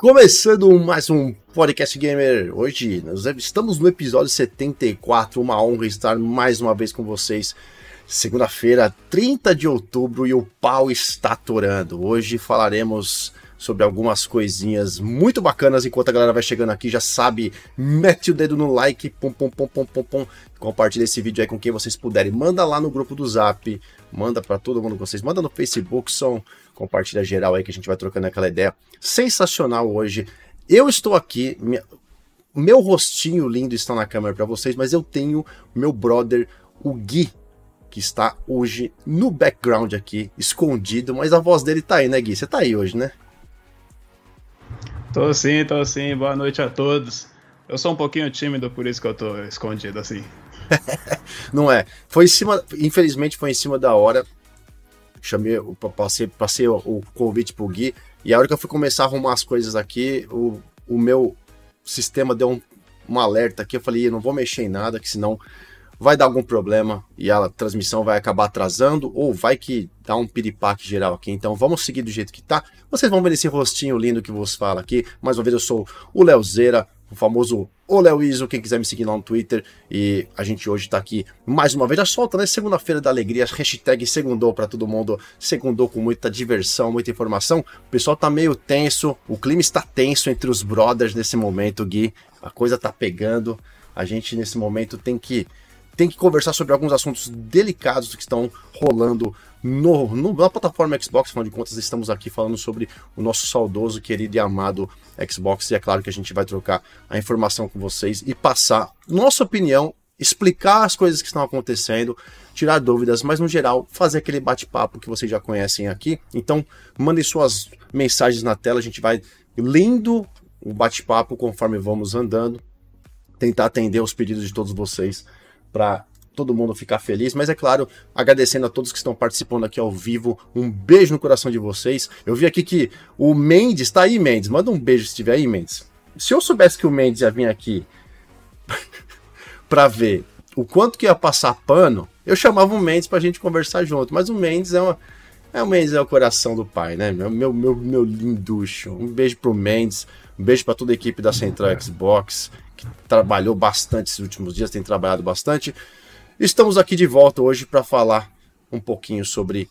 Começando mais um Podcast Gamer. Hoje nós estamos no episódio 74. Uma honra estar mais uma vez com vocês. Segunda-feira, 30 de outubro, e o pau está atorando. Hoje falaremos sobre algumas coisinhas muito bacanas. Enquanto a galera vai chegando aqui, já sabe, mete o dedo no like, pum, pum, pum, pum, pum, pum. Compartilha esse vídeo aí com quem vocês puderem. Manda lá no grupo do Zap, manda para todo mundo que vocês, manda no Facebook, são compartilha geral aí que a gente vai trocando aquela ideia. Sensacional hoje. Eu estou aqui, minha, meu rostinho lindo está na câmera para vocês, mas eu tenho meu brother, o Gui, que está hoje no background aqui, escondido, mas a voz dele tá aí, né, Gui? Você tá aí hoje, né? Tô sim, tô sim. Boa noite a todos. Eu sou um pouquinho tímido, por isso que eu tô escondido assim. Não é. Foi em cima, infelizmente foi em cima da hora. Chamei, passei, passei o, o convite pro Gui. E a hora que eu fui começar a arrumar as coisas aqui, o, o meu sistema deu um, um alerta aqui. Eu falei, não vou mexer em nada, que senão vai dar algum problema e a transmissão vai acabar atrasando ou vai que dá um piripaque geral aqui. Então vamos seguir do jeito que tá. Vocês vão ver esse rostinho lindo que vos fala aqui. Mais uma vez eu sou o Leozeira, o famoso o Léo Iso, quem quiser me seguir lá no Twitter. E a gente hoje tá aqui mais uma vez, já solta, né? Segunda-feira da alegria, hashtag segundou para todo mundo. Segundou com muita diversão, muita informação. O pessoal tá meio tenso, o clima está tenso entre os brothers nesse momento, Gui. A coisa tá pegando. A gente nesse momento tem que tem que conversar sobre alguns assuntos delicados que estão rolando no, no, na plataforma Xbox. Afinal de contas, estamos aqui falando sobre o nosso saudoso, querido e amado Xbox. E é claro que a gente vai trocar a informação com vocês e passar nossa opinião, explicar as coisas que estão acontecendo, tirar dúvidas, mas no geral, fazer aquele bate-papo que vocês já conhecem aqui. Então, mandem suas mensagens na tela, a gente vai lendo o bate-papo conforme vamos andando, tentar atender os pedidos de todos vocês para todo mundo ficar feliz, mas é claro, agradecendo a todos que estão participando aqui ao vivo. Um beijo no coração de vocês. Eu vi aqui que o Mendes está aí, Mendes. Manda um beijo se estiver aí, Mendes. Se eu soubesse que o Mendes ia vir aqui para ver o quanto que ia passar pano, eu chamava o Mendes para a gente conversar junto. Mas o Mendes é uma é o Mendes é o coração do pai, né? Meu meu meu, meu linducho. Um beijo pro Mendes, um beijo para toda a equipe da Central Xbox que trabalhou bastante esses últimos dias, tem trabalhado bastante. Estamos aqui de volta hoje para falar um pouquinho sobre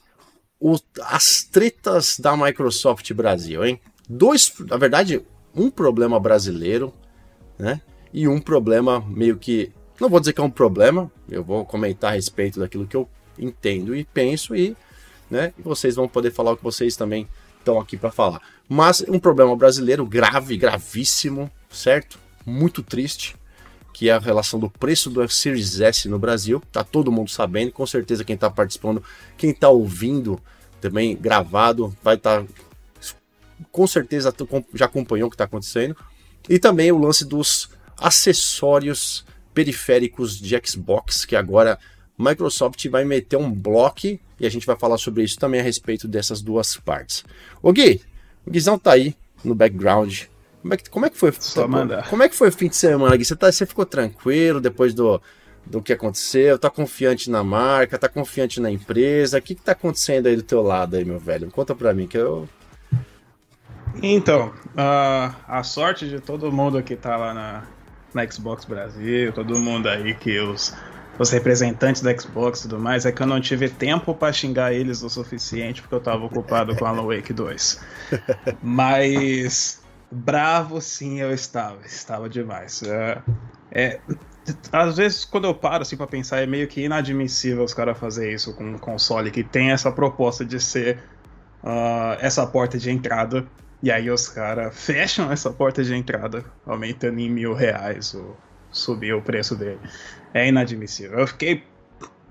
o, as tretas da Microsoft Brasil, hein? Dois, na verdade, um problema brasileiro, né? E um problema meio que, não vou dizer que é um problema, eu vou comentar a respeito daquilo que eu entendo e penso e, né? E vocês vão poder falar o que vocês também estão aqui para falar. Mas um problema brasileiro grave, gravíssimo, certo? muito triste, que é a relação do preço do Series S no Brasil. Tá todo mundo sabendo, com certeza quem está participando, quem está ouvindo também gravado, vai estar tá, com certeza já acompanhou o que está acontecendo. E também o lance dos acessórios periféricos de Xbox, que agora Microsoft vai meter um bloco e a gente vai falar sobre isso também a respeito dessas duas partes. O Gui, o Guizão tá aí no background, como é que, como é que foi? Só mandar. Como é que foi o fim de semana, Gui? Você, tá, você ficou tranquilo depois do, do que aconteceu? Tá confiante na marca? Tá confiante na empresa? O que, que tá acontecendo aí do teu lado aí, meu velho? Conta pra mim que eu. Então, uh, a sorte de todo mundo que tá lá na, na Xbox Brasil, todo mundo aí que os, os representantes da Xbox e tudo mais, é que eu não tive tempo para xingar eles o suficiente porque eu tava ocupado com Alan Wake 2. Mas Bravo, sim, eu estava. Estava demais. É, é, às vezes, quando eu paro assim, para pensar, é meio que inadmissível os caras fazer isso com um console que tem essa proposta de ser uh, essa porta de entrada. E aí os caras fecham essa porta de entrada, aumentando em mil reais ou subir o preço dele. É inadmissível. Eu fiquei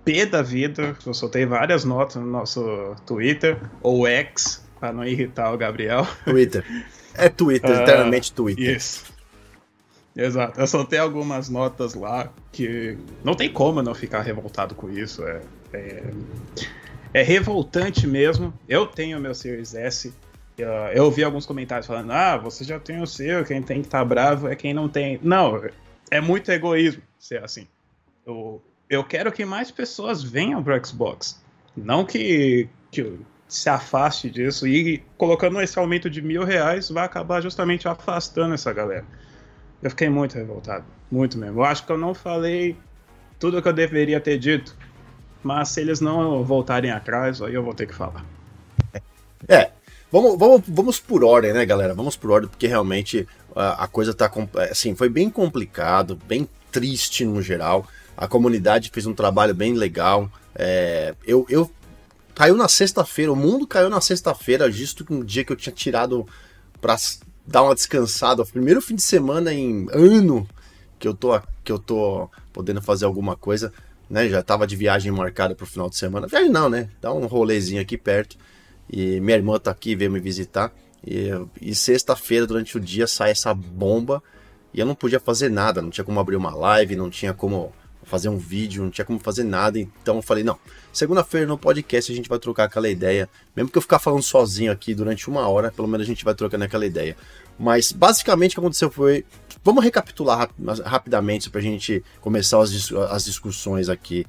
pé da vida, eu soltei várias notas no nosso Twitter, ou X, para não irritar o Gabriel. Twitter. É Twitter, uh, literalmente Twitter. Isso. Exato. Eu soltei algumas notas lá que não tem como não ficar revoltado com isso. É, é, é revoltante mesmo. Eu tenho meu Series S. Eu ouvi alguns comentários falando: ah, você já tem o seu, quem tem que estar tá bravo é quem não tem. Não, é muito egoísmo ser assim. Eu, eu quero que mais pessoas venham pro Xbox. Não que, que se afaste disso. E colocando esse aumento de mil reais, vai acabar justamente afastando essa galera. Eu fiquei muito revoltado, muito mesmo. Eu acho que eu não falei tudo o que eu deveria ter dito, mas se eles não voltarem atrás, aí eu vou ter que falar. É, vamos, vamos, vamos por ordem, né, galera? Vamos por ordem, porque realmente a, a coisa tá. Assim, foi bem complicado, bem triste no geral. A comunidade fez um trabalho bem legal. É, eu, eu caiu na sexta-feira, o mundo caiu na sexta-feira, justo um dia que eu tinha tirado para dar uma descansada. O primeiro fim de semana em ano que eu tô que eu tô podendo fazer alguma coisa, né? Já tava de viagem marcada pro final de semana. Viagem não, né? Dá um rolezinho aqui perto. E minha irmã tá aqui, veio me visitar. E, e sexta-feira, durante o dia, sai essa bomba. E eu não podia fazer nada, não tinha como abrir uma live, não tinha como fazer um vídeo, não tinha como fazer nada. Então eu falei, não, segunda-feira no podcast a gente vai trocar aquela ideia. Mesmo que eu ficar falando sozinho aqui durante uma hora, pelo menos a gente vai trocando aquela ideia. Mas basicamente o que aconteceu foi. Vamos recapitular rap rapidamente para a gente começar as, dis as discussões aqui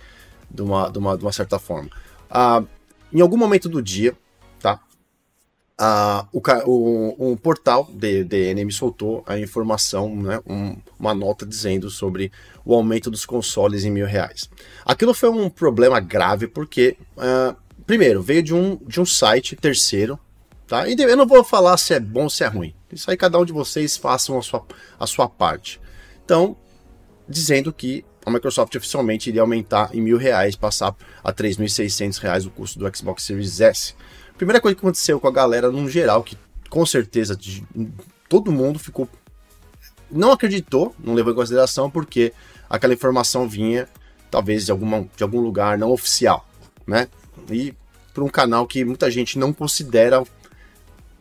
de uma, de uma, de uma certa forma. Ah, em algum momento do dia? Ah, o, o, o, portal DN me soltou a informação, né, um, uma nota dizendo sobre o aumento dos consoles em mil reais. Aquilo foi um problema grave porque, ah, primeiro, veio de um, de um site terceiro, tá? E eu não vou falar se é bom ou se é ruim. Isso aí cada um de vocês façam a sua, a sua parte. Então, dizendo que a Microsoft oficialmente iria aumentar em mil reais, passar a 3.600 reais o custo do Xbox Series S. Primeira coisa que aconteceu com a galera no geral, que com certeza todo mundo ficou. Não acreditou, não levou em consideração, porque aquela informação vinha, talvez, de, alguma, de algum lugar não oficial, né? E para um canal que muita gente não considera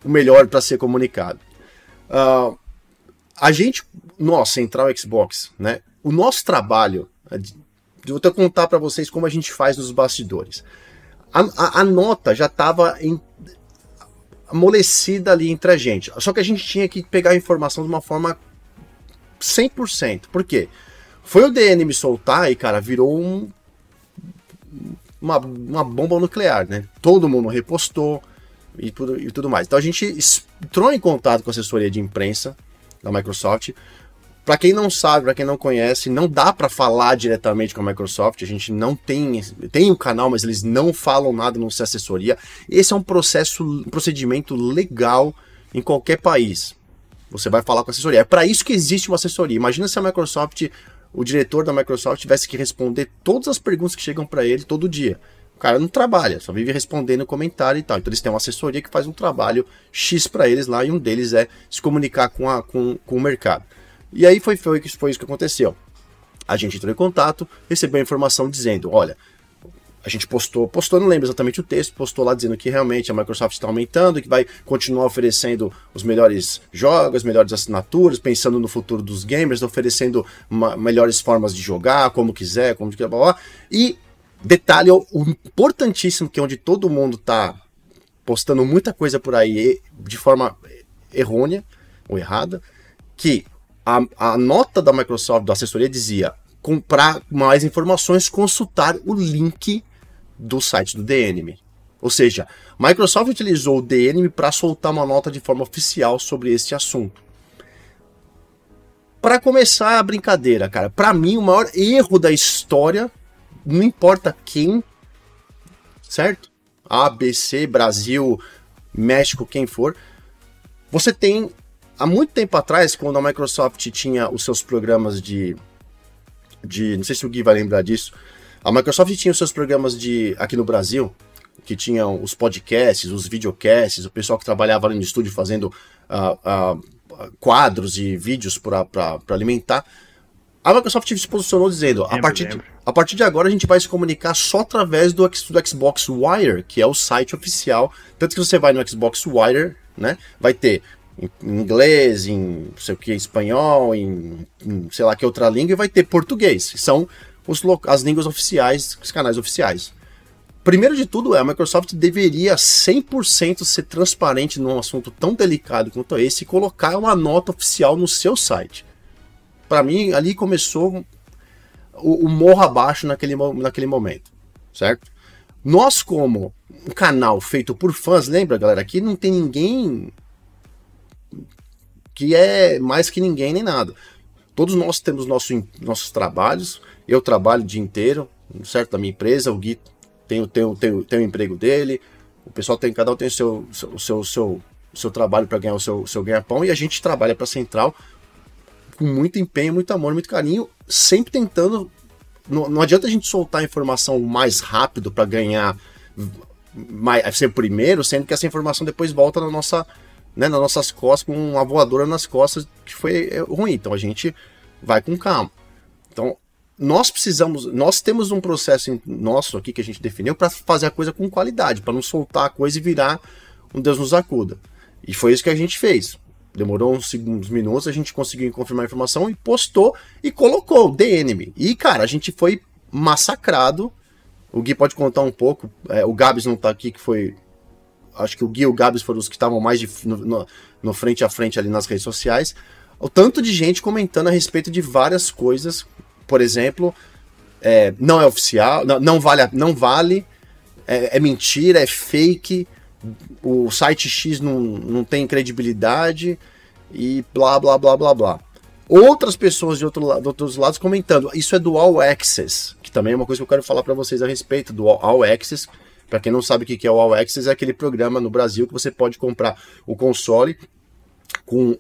o melhor para ser comunicado. Uh, a gente, nós, Central Xbox, né? O nosso trabalho, vou até contar para vocês como a gente faz nos bastidores. A, a, a nota já estava amolecida ali entre a gente. Só que a gente tinha que pegar a informação de uma forma 100%. Por quê? Foi o DN me soltar e, cara, virou um, uma, uma bomba nuclear, né? Todo mundo repostou, e tudo, e tudo mais. Então a gente entrou em contato com a assessoria de imprensa da Microsoft. Para quem não sabe, para quem não conhece, não dá para falar diretamente com a Microsoft. A gente não tem tem o um canal, mas eles não falam nada no assessoria. Esse é um processo, um procedimento legal em qualquer país. Você vai falar com a assessoria. É para isso que existe uma assessoria. Imagina se a Microsoft, o diretor da Microsoft tivesse que responder todas as perguntas que chegam para ele todo dia. O cara não trabalha, só vive respondendo comentário e tal. Então eles têm uma assessoria que faz um trabalho X para eles lá e um deles é se comunicar com, a, com, com o mercado. E aí foi, foi, foi isso que aconteceu. A gente entrou em contato, recebeu a informação dizendo: olha, a gente postou, postou, não lembro exatamente o texto, postou lá dizendo que realmente a Microsoft está aumentando, que vai continuar oferecendo os melhores jogos, melhores assinaturas, pensando no futuro dos gamers, oferecendo melhores formas de jogar, como quiser, como quiser, blá, blá. E Detalhe o importantíssimo, que é onde todo mundo tá postando muita coisa por aí de forma errônea ou errada, que a, a nota da Microsoft, da assessoria, dizia comprar mais informações, consultar o link do site do DNM. Ou seja, Microsoft utilizou o DNM para soltar uma nota de forma oficial sobre esse assunto. Para começar a brincadeira, cara, para mim o maior erro da história não importa quem, certo? A, B, C, Brasil, México, quem for. Você tem, há muito tempo atrás, quando a Microsoft tinha os seus programas de. de não sei se o Gui vai lembrar disso. A Microsoft tinha os seus programas de aqui no Brasil, que tinham os podcasts, os videocasts, o pessoal que trabalhava ali no estúdio fazendo uh, uh, quadros e vídeos para alimentar. A Microsoft se posicionou dizendo: lembro, a, partir de, a partir de agora a gente vai se comunicar só através do, do Xbox Wire, que é o site oficial. Tanto que você vai no Xbox Wire, né? Vai ter em inglês, em sei o que, espanhol, em, em, sei lá que outra língua, e vai ter português. São os, as línguas oficiais, os canais oficiais. Primeiro de tudo é, a Microsoft deveria 100% ser transparente num assunto tão delicado quanto esse e colocar uma nota oficial no seu site para mim, ali começou o, o morro abaixo naquele, naquele momento, certo? Nós, como um canal feito por fãs, lembra, galera? Aqui não tem ninguém que é mais que ninguém nem nada. Todos nós temos nosso, nossos trabalhos. Eu trabalho o dia inteiro, certo? Da minha empresa, o Gui tem, tem, tem, tem o emprego dele, o pessoal tem, cada um tem o seu, seu, seu, seu, seu trabalho para ganhar o seu, seu ganha-pão e a gente trabalha para a Central com muito empenho, muito amor, muito carinho, sempre tentando. Não, não adianta a gente soltar a informação mais rápido para ganhar mais, ser primeiro, sendo que essa informação depois volta na nossa, né, nas nossas costas com uma voadora nas costas que foi é, ruim. Então a gente vai com calma. Então nós precisamos, nós temos um processo nosso aqui que a gente definiu para fazer a coisa com qualidade, para não soltar a coisa e virar um Deus nos acuda. E foi isso que a gente fez. Demorou uns segundos, minutos, a gente conseguiu confirmar a informação e postou e colocou The Enemy. E, cara, a gente foi massacrado. O Gui pode contar um pouco. É, o Gabs não tá aqui, que foi. Acho que o Gui e o Gabs foram os que estavam mais de, no, no, no frente a frente ali nas redes sociais. O tanto de gente comentando a respeito de várias coisas. Por exemplo, é, não é oficial, não, não vale, não vale é, é mentira, é fake o site X não, não tem credibilidade e blá blá blá blá blá. Outras pessoas de, outro, de outros lados comentando, isso é do All Access, que também é uma coisa que eu quero falar para vocês a respeito do All Access. Para quem não sabe o que é o All Access, é aquele programa no Brasil que você pode comprar o console com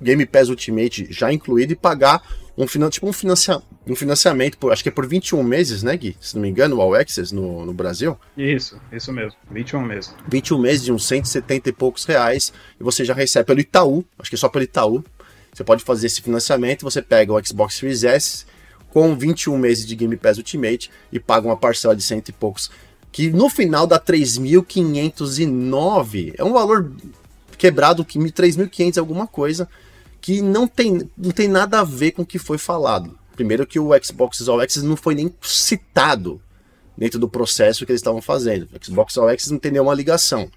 Game Pass Ultimate já incluído e pagar um, tipo um, financia, um financiamento, por, acho que é por 21 meses, né, Gui? Se não me engano, o All Access no, no Brasil. Isso, isso mesmo, 21 meses. 21 meses de uns 170 e poucos reais e você já recebe pelo Itaú, acho que é só pelo Itaú. Você pode fazer esse financiamento, você pega o Xbox Series S com 21 meses de Game Pass Ultimate e paga uma parcela de cento e poucos, que no final dá 3.509. É um valor quebrado, que 3.500 é alguma coisa que não tem, não tem nada a ver com o que foi falado. Primeiro que o Xbox All Access não foi nem citado dentro do processo que eles estavam fazendo. O Xbox All Access não tem nenhuma ligação.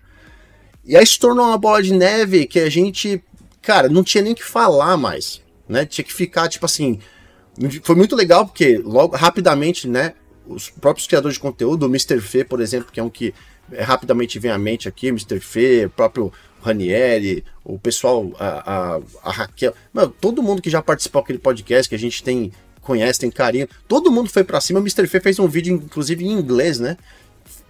E aí se tornou uma bola de neve que a gente, cara, não tinha nem que falar mais, né? Tinha que ficar tipo assim, foi muito legal porque logo rapidamente, né, os próprios criadores de conteúdo, o Mr. Fê, por exemplo, que é um que é, rapidamente vem à mente aqui, Mr. Fê, o próprio Ranieri, o pessoal, a, a, a Raquel, mano, todo mundo que já participou daquele podcast que a gente tem conhece, tem carinho, todo mundo foi para cima. O Mr. Fê fez um vídeo, inclusive em inglês, né?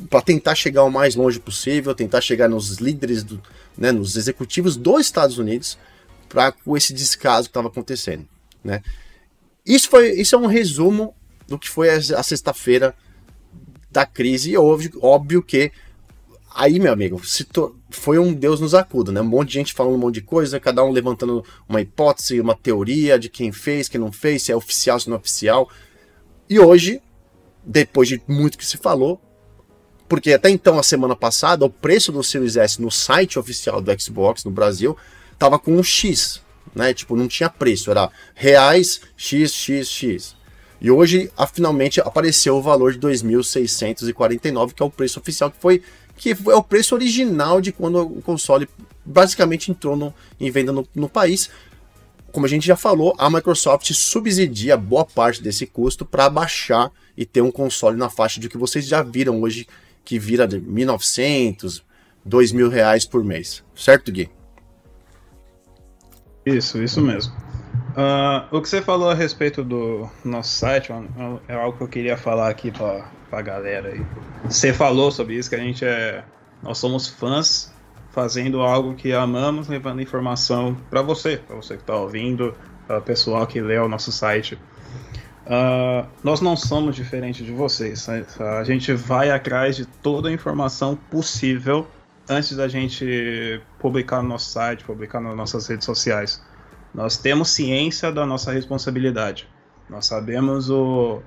Para tentar chegar o mais longe possível, tentar chegar nos líderes, do, né, nos executivos dos Estados Unidos, para esse descaso que estava acontecendo, né? Isso foi, isso é um resumo do que foi a, sexta-feira da crise. E óbvio, óbvio que Aí, meu amigo, to... foi um Deus nos acuda, né? Um monte de gente falando um monte de coisa, cada um levantando uma hipótese, uma teoria de quem fez, quem não fez, se é oficial, se não é oficial. E hoje, depois de muito que se falou, porque até então, a semana passada, o preço do Series S no site oficial do Xbox no Brasil tava com um X, né? Tipo, não tinha preço, era reais XXX. E hoje, finalmente, apareceu o valor de 2.649, que é o preço oficial, que foi que é o preço original de quando o console basicamente entrou no, em venda no, no país. Como a gente já falou, a Microsoft subsidia boa parte desse custo para baixar e ter um console na faixa de que vocês já viram hoje, que vira de 1.900, 2.000 reais por mês. Certo, Gui? Isso, isso mesmo. Uh, o que você falou a respeito do nosso site é algo que eu queria falar aqui para pra galera aí. Você falou sobre isso, que a gente é. Nós somos fãs fazendo algo que amamos, levando informação para você, para você que está ouvindo, para pessoal que lê o nosso site. Uh, nós não somos diferentes de vocês. A gente vai atrás de toda a informação possível antes da gente publicar no nosso site, publicar nas nossas redes sociais. Nós temos ciência da nossa responsabilidade. Nós sabemos o,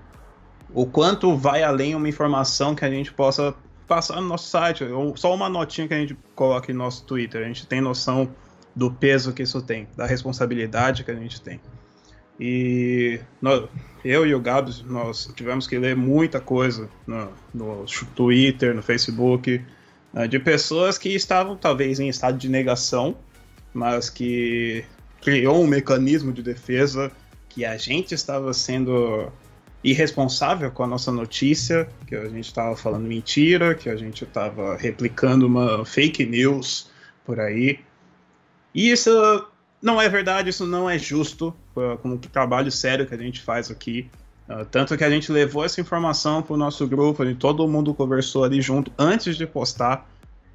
o quanto vai além uma informação que a gente possa passar no nosso site, ou só uma notinha que a gente coloca em nosso Twitter. A gente tem noção do peso que isso tem, da responsabilidade que a gente tem. E nós, eu e o Gabs, nós tivemos que ler muita coisa no, no Twitter, no Facebook, né, de pessoas que estavam talvez em estado de negação, mas que criou um mecanismo de defesa que a gente estava sendo irresponsável com a nossa notícia, que a gente estava falando mentira, que a gente estava replicando uma fake news por aí. E isso não é verdade, isso não é justo com o trabalho sério que a gente faz aqui. Uh, tanto que a gente levou essa informação para o nosso grupo, todo mundo conversou ali junto antes de postar.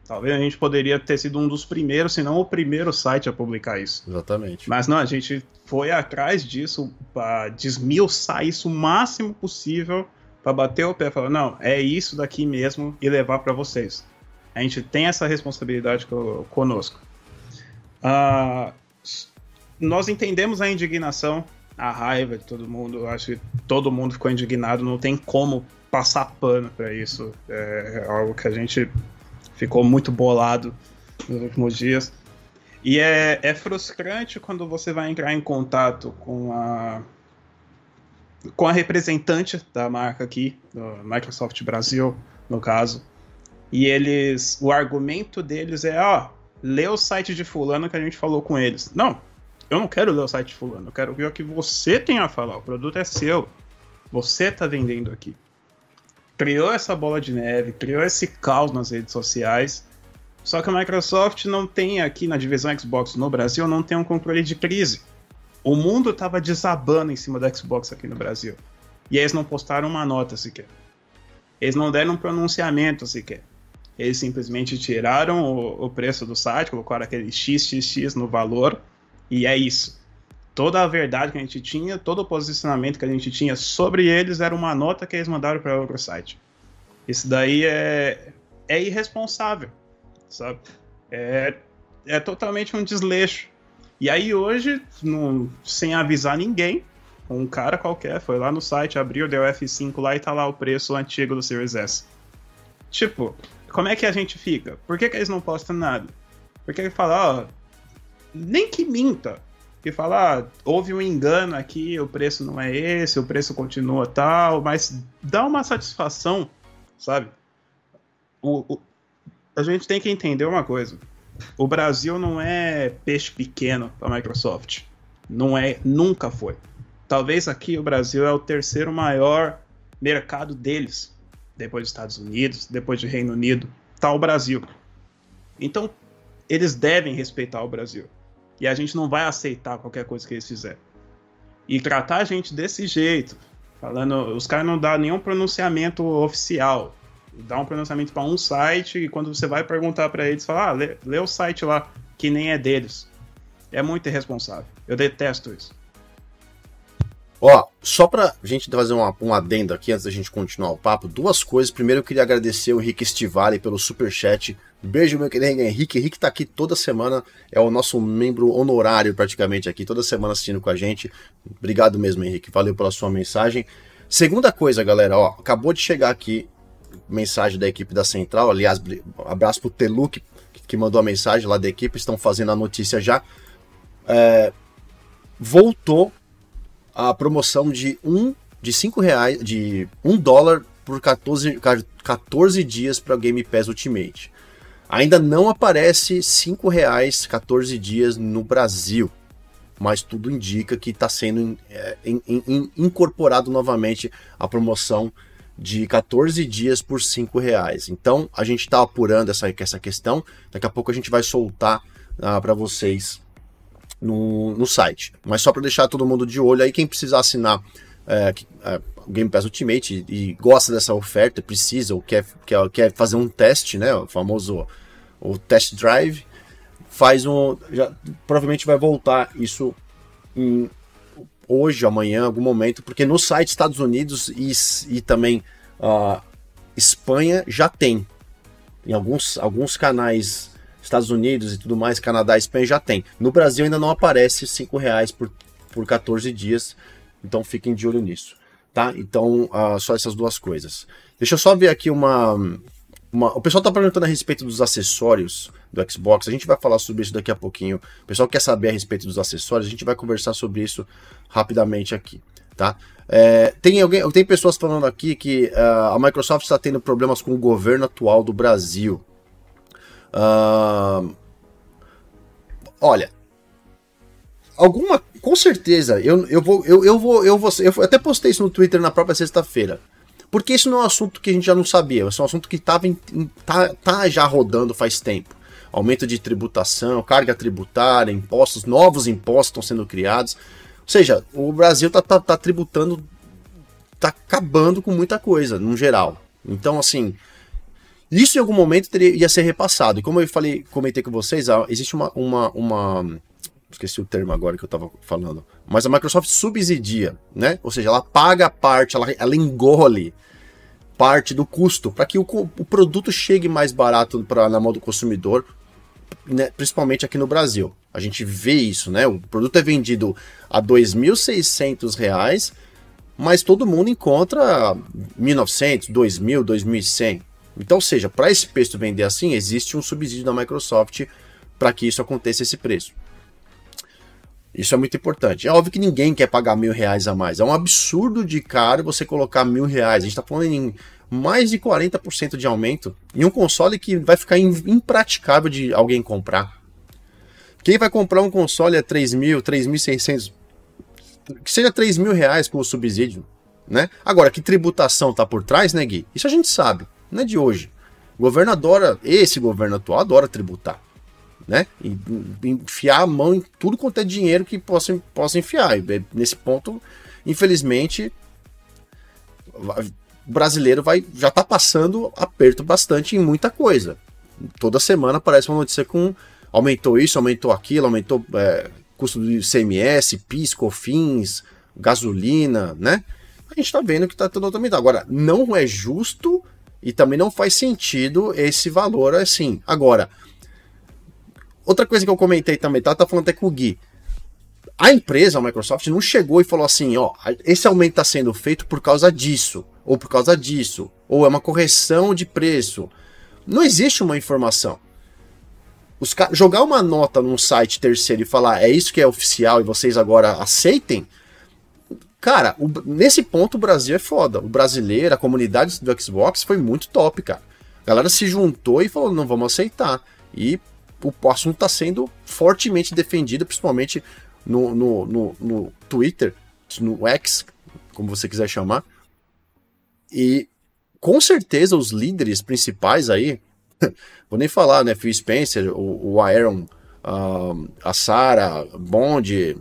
Talvez a gente poderia ter sido um dos primeiros, se não o primeiro site a publicar isso. Exatamente. Mas não, a gente foi atrás disso para desmiuçar isso o máximo possível para bater o pé e falar, não, é isso daqui mesmo e levar para vocês. A gente tem essa responsabilidade conosco. Uh, nós entendemos a indignação, a raiva de todo mundo. Acho que todo mundo ficou indignado. Não tem como passar pano para isso. É algo que a gente ficou muito bolado nos últimos dias. E é, é frustrante quando você vai entrar em contato com a com a representante da marca aqui, do Microsoft Brasil, no caso. E eles, o argumento deles é, ó, lê o site de fulano que a gente falou com eles. Não, eu não quero ler o site de fulano, eu quero ver o que você tem a falar. O produto é seu. Você está vendendo aqui. Criou essa bola de neve, criou esse caos nas redes sociais. Só que a Microsoft não tem aqui na divisão Xbox no Brasil, não tem um controle de crise. O mundo estava desabando em cima da Xbox aqui no Brasil. E eles não postaram uma nota sequer. Eles não deram um pronunciamento sequer. Eles simplesmente tiraram o, o preço do site, colocaram aquele XXX no valor e é isso. Toda a verdade que a gente tinha, todo o posicionamento que a gente tinha sobre eles era uma nota que eles mandaram para outro site. Isso daí é, é irresponsável, sabe? É, é totalmente um desleixo. E aí hoje, no, sem avisar ninguém, um cara qualquer foi lá no site, abriu, deu F5 lá e tá lá o preço antigo do Series S. Tipo, como é que a gente fica? Por que, que eles não postam nada? Porque ele fala, ó, nem que minta. Que fala, ah, houve um engano aqui, o preço não é esse, o preço continua tal, mas dá uma satisfação, sabe? O, o, a gente tem que entender uma coisa. O Brasil não é peixe pequeno para a Microsoft. Não é, nunca foi. Talvez aqui o Brasil é o terceiro maior mercado deles, depois dos Estados Unidos, depois do Reino Unido, tá o Brasil. Então, eles devem respeitar o Brasil. E a gente não vai aceitar qualquer coisa que eles fizerem. E tratar a gente desse jeito, falando, os caras não dão nenhum pronunciamento oficial. Dá um pronunciamento para um site e quando você vai perguntar para eles, fala, ah, lê, lê o site lá, que nem é deles. É muito irresponsável. Eu detesto isso. Ó, só pra gente fazer uma, um adendo aqui antes da gente continuar o papo, duas coisas. Primeiro eu queria agradecer o Henrique Stivali pelo super chat. Beijo, meu querido Henrique. Henrique tá aqui toda semana, é o nosso membro honorário praticamente aqui, toda semana assistindo com a gente. Obrigado mesmo, Henrique. Valeu pela sua mensagem. Segunda coisa, galera, ó, acabou de chegar aqui mensagem da equipe da Central. Aliás, abraço pro Teluk, que mandou a mensagem lá da equipe, estão fazendo a notícia já. É, voltou a promoção de um de 5 reais, de 1 um dólar por 14, 14 dias para o Game Pass Ultimate. Ainda não aparece 5 reais 14 dias no Brasil, mas tudo indica que está sendo é, in, in, incorporado novamente a promoção de 14 dias por 5 reais. Então a gente está apurando essa, essa questão. Daqui a pouco a gente vai soltar ah, para vocês no, no site. Mas só para deixar todo mundo de olho aí, quem precisar assinar é, é, o Game Pass Ultimate e, e, gosta dessa oferta, precisa ou quer, quer, quer fazer um teste, né, o famoso o test drive, faz um. Já, provavelmente vai voltar isso em, hoje, amanhã, algum momento, porque no site Estados Unidos e, e também uh, Espanha já tem. Em alguns, alguns canais Estados Unidos e tudo mais, Canadá, Espanha já tem. No Brasil ainda não aparece 5 reais por, por 14 dias, então fiquem de olho nisso, tá? Então, uh, só essas duas coisas. Deixa eu só ver aqui uma, uma... O pessoal tá perguntando a respeito dos acessórios do Xbox, a gente vai falar sobre isso daqui a pouquinho. O pessoal quer saber a respeito dos acessórios, a gente vai conversar sobre isso rapidamente aqui, tá? É, tem, alguém, tem pessoas falando aqui que uh, a Microsoft está tendo problemas com o governo atual do Brasil. Uh, olha, alguma, com certeza, eu, eu, vou, eu, eu, vou, eu vou. Eu até postei isso no Twitter na própria sexta-feira. Porque isso não é um assunto que a gente já não sabia, é um assunto que tava em, tá, tá já rodando faz tempo. Aumento de tributação, carga tributária, impostos, novos impostos estão sendo criados. Ou seja, o Brasil tá, tá, tá tributando, tá acabando com muita coisa, no geral. Então, assim, isso em algum momento teria, ia ser repassado. E como eu falei, comentei com vocês, ah, existe uma, uma, uma esqueci o termo agora que eu estava falando, mas a Microsoft subsidia, né? Ou seja, ela paga parte, ela, ela engole parte do custo para que o, o, produto chegue mais barato pra, na mão do consumidor, né? principalmente aqui no Brasil. A gente vê isso, né? O produto é vendido a R$ 2.600, mas todo mundo encontra 1.900, 2.000, 2.100. Então, seja, para esse preço vender assim, existe um subsídio da Microsoft para que isso aconteça esse preço. Isso é muito importante. É óbvio que ninguém quer pagar mil reais a mais. É um absurdo de caro você colocar mil reais. A gente está falando em mais de 40% de aumento em um console que vai ficar impraticável de alguém comprar. Quem vai comprar um console a 3 mil, 3.600, que seja 3 mil reais com o subsídio, né? Agora, que tributação tá por trás, né, Gui? Isso a gente sabe, não é de hoje. O governo adora, esse governo atual adora tributar né? Enfiar a mão em tudo quanto é dinheiro que possa, possa enfiar. E nesse ponto, infelizmente, o brasileiro vai já está passando aperto bastante em muita coisa. Toda semana aparece uma notícia com aumentou isso, aumentou aquilo, aumentou é, custo do ICMS, PIS, COFINS, gasolina, né? A gente está vendo que está tudo aumentando. Agora, não é justo e também não faz sentido esse valor assim. Agora, Outra coisa que eu comentei também, tá, tá falando até com o Gui. A empresa, a Microsoft, não chegou e falou assim, ó, esse aumento está sendo feito por causa disso, ou por causa disso, ou é uma correção de preço. Não existe uma informação. Os jogar uma nota num site terceiro e falar é isso que é oficial e vocês agora aceitem, cara, o, nesse ponto o Brasil é foda. O brasileiro, a comunidade do Xbox foi muito top, cara. A galera se juntou e falou, não vamos aceitar. E o assunto está sendo fortemente defendido, principalmente no, no, no, no, Twitter, no X, como você quiser chamar. E com certeza os líderes principais aí, vou nem falar, né? Phil Spencer, o, o Aaron, a Sarah, Bond,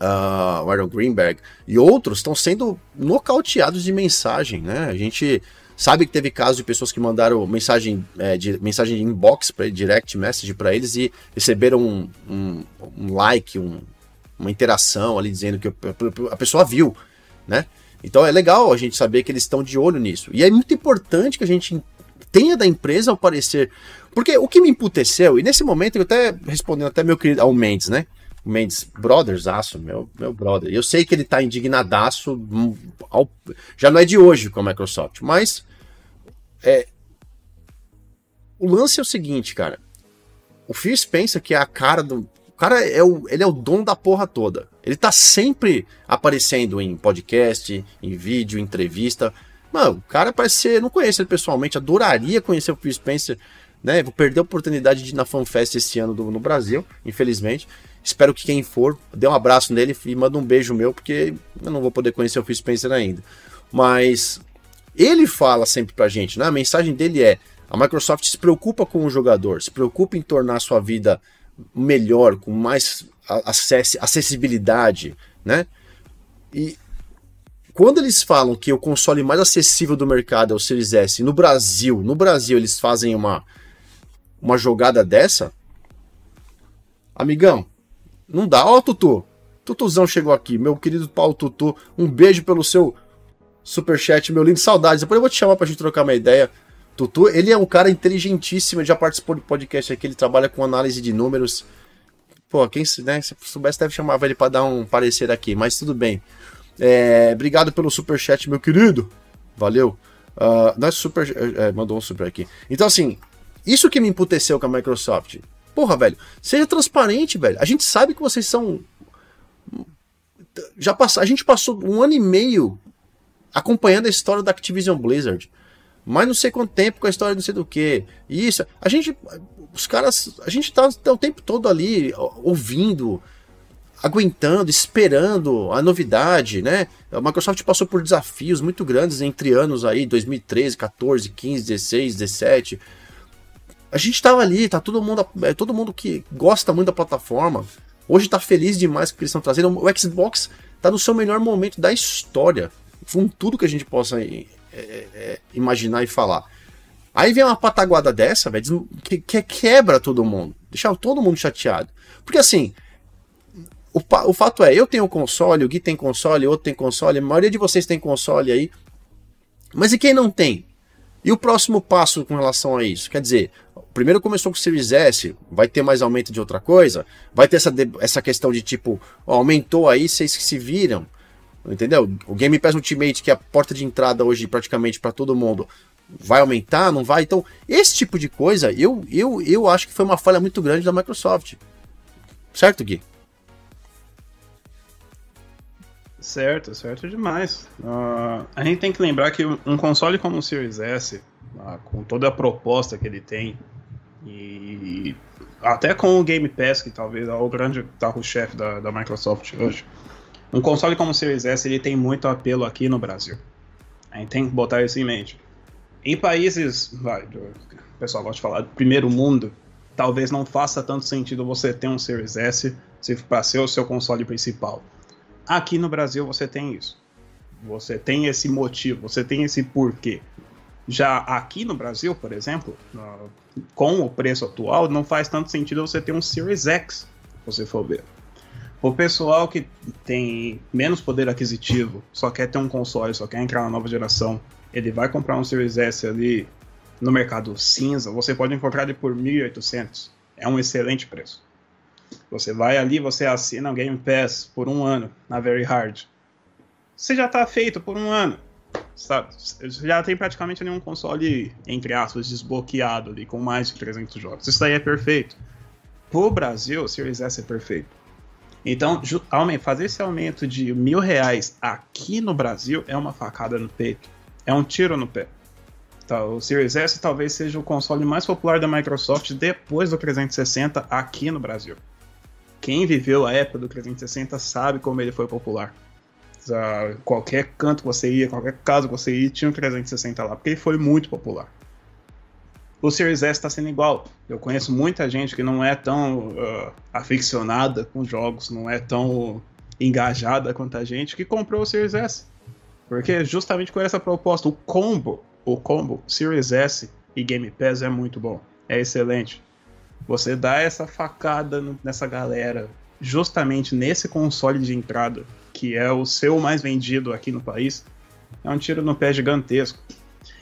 uh, o Aaron Greenberg e outros estão sendo nocauteados de mensagem, né? A gente Sabe que teve casos de pessoas que mandaram mensagem, é, de, mensagem de inbox, pra, direct message para eles e receberam um, um, um like, um, uma interação ali dizendo que a pessoa viu, né? Então é legal a gente saber que eles estão de olho nisso. E é muito importante que a gente tenha da empresa ao parecer. Porque o que me emputeceu, e nesse momento eu até respondendo até meu querido ao Mendes, né? Mendes, brothers, aço, meu, meu brother. Eu sei que ele tá indignadaço, hum, ao, já não é de hoje com a Microsoft, mas é, o lance é o seguinte, cara. O Phil Spencer, que é a cara do. O cara é o, ele é o dono da porra toda. Ele tá sempre aparecendo em podcast, em vídeo, em entrevista. Mano, o cara parece ser. Não conheço ele pessoalmente, adoraria conhecer o Phil Spencer. Né? Vou perder a oportunidade de ir na FanFest esse ano do, no Brasil, infelizmente. Espero que quem for dê um abraço nele e manda um beijo meu, porque eu não vou poder conhecer o Phil Spencer ainda. Mas ele fala sempre pra gente, né? A mensagem dele é: a Microsoft se preocupa com o jogador, se preocupa em tornar a sua vida melhor, com mais acess acessibilidade, né? E quando eles falam que o console mais acessível do mercado é o Series S, no Brasil, no Brasil eles fazem uma uma jogada dessa, amigão, não dá. Ó, Tutu, Tutuzão chegou aqui, meu querido Paulo Tutu, um beijo pelo seu superchat, meu lindo, saudades. Depois eu vou te chamar pra gente trocar uma ideia. Tutu, ele é um cara inteligentíssimo, já participou do podcast aqui, ele trabalha com análise de números. Pô, quem né, se soubesse deve chamar ele para dar um parecer aqui, mas tudo bem. É, obrigado pelo superchat, meu querido. Valeu. Uh, nós super. É, mandou um super aqui. Então, assim, isso que me emputeceu com a Microsoft. Porra, velho, seja transparente, velho. A gente sabe que vocês são. Já pass... A gente passou um ano e meio acompanhando a história da Activision Blizzard. Mas não sei quanto tempo com a história não sei do que. Isso. A gente. Os caras. A gente tá, tá o tempo todo ali ouvindo aguentando, esperando a novidade, né? A Microsoft passou por desafios muito grandes entre anos aí, 2013, 14, 15, 16, 17. A gente estava ali, tá todo mundo, é, todo mundo que gosta muito da plataforma. Hoje tá feliz demais com o que eles estão trazendo. O Xbox tá no seu melhor momento da história, com tudo que a gente possa é, é, é imaginar e falar. Aí vem uma pataguada dessa, velho, que, que quebra todo mundo, deixa todo mundo chateado. Porque assim, o, o fato é, eu tenho console, o Gui tem console, outro tem console, a maioria de vocês tem console aí. Mas e quem não tem? E o próximo passo com relação a isso? Quer dizer, primeiro começou com o Series S, vai ter mais aumento de outra coisa? Vai ter essa, essa questão de tipo, ó, aumentou aí, vocês que se viram. Entendeu? O Game Pass Ultimate, que é a porta de entrada hoje praticamente para todo mundo, vai aumentar, não vai? Então, esse tipo de coisa, eu, eu, eu acho que foi uma falha muito grande da Microsoft. Certo, Gui? Certo, certo demais. Uh, a gente tem que lembrar que um console como o Series S, com toda a proposta que ele tem, e até com o Game Pass, que talvez é o grande carro-chefe da, da Microsoft hoje, um console como o Series S ele tem muito apelo aqui no Brasil. A gente tem que botar isso em mente. Em países, vai, o pessoal gosta de falar, do primeiro mundo, talvez não faça tanto sentido você ter um Series S para ser o seu console principal. Aqui no Brasil você tem isso. Você tem esse motivo, você tem esse porquê. Já aqui no Brasil, por exemplo, com o preço atual, não faz tanto sentido você ter um Series X, se você for ver. O pessoal que tem menos poder aquisitivo, só quer ter um console, só quer entrar na nova geração, ele vai comprar um Series S ali no mercado cinza, você pode encontrar ele por 1.800. É um excelente preço. Você vai ali, você assina o Game Pass por um ano na Very Hard. Você já está feito por um ano. Já tem praticamente nenhum console, entre aspas, desbloqueado ali, com mais de 300 jogos. Isso daí é perfeito. Pro Brasil, o Series S é perfeito. Então, fazer esse aumento de mil reais aqui no Brasil é uma facada no peito. É um tiro no pé. Tá, o Series S talvez seja o console mais popular da Microsoft depois do 360 aqui no Brasil quem viveu a época do 360 sabe como ele foi popular. Qualquer canto que você ia, qualquer casa que você ia, tinha um 360 lá, porque ele foi muito popular. O Series S está sendo igual. Eu conheço muita gente que não é tão uh, aficionada com jogos, não é tão engajada quanto a gente, que comprou o Series S. Porque justamente com essa proposta, o combo, o combo Series S e Game Pass é muito bom. É excelente. Você dá essa facada nessa galera justamente nesse console de entrada, que é o seu mais vendido aqui no país, é um tiro no pé gigantesco.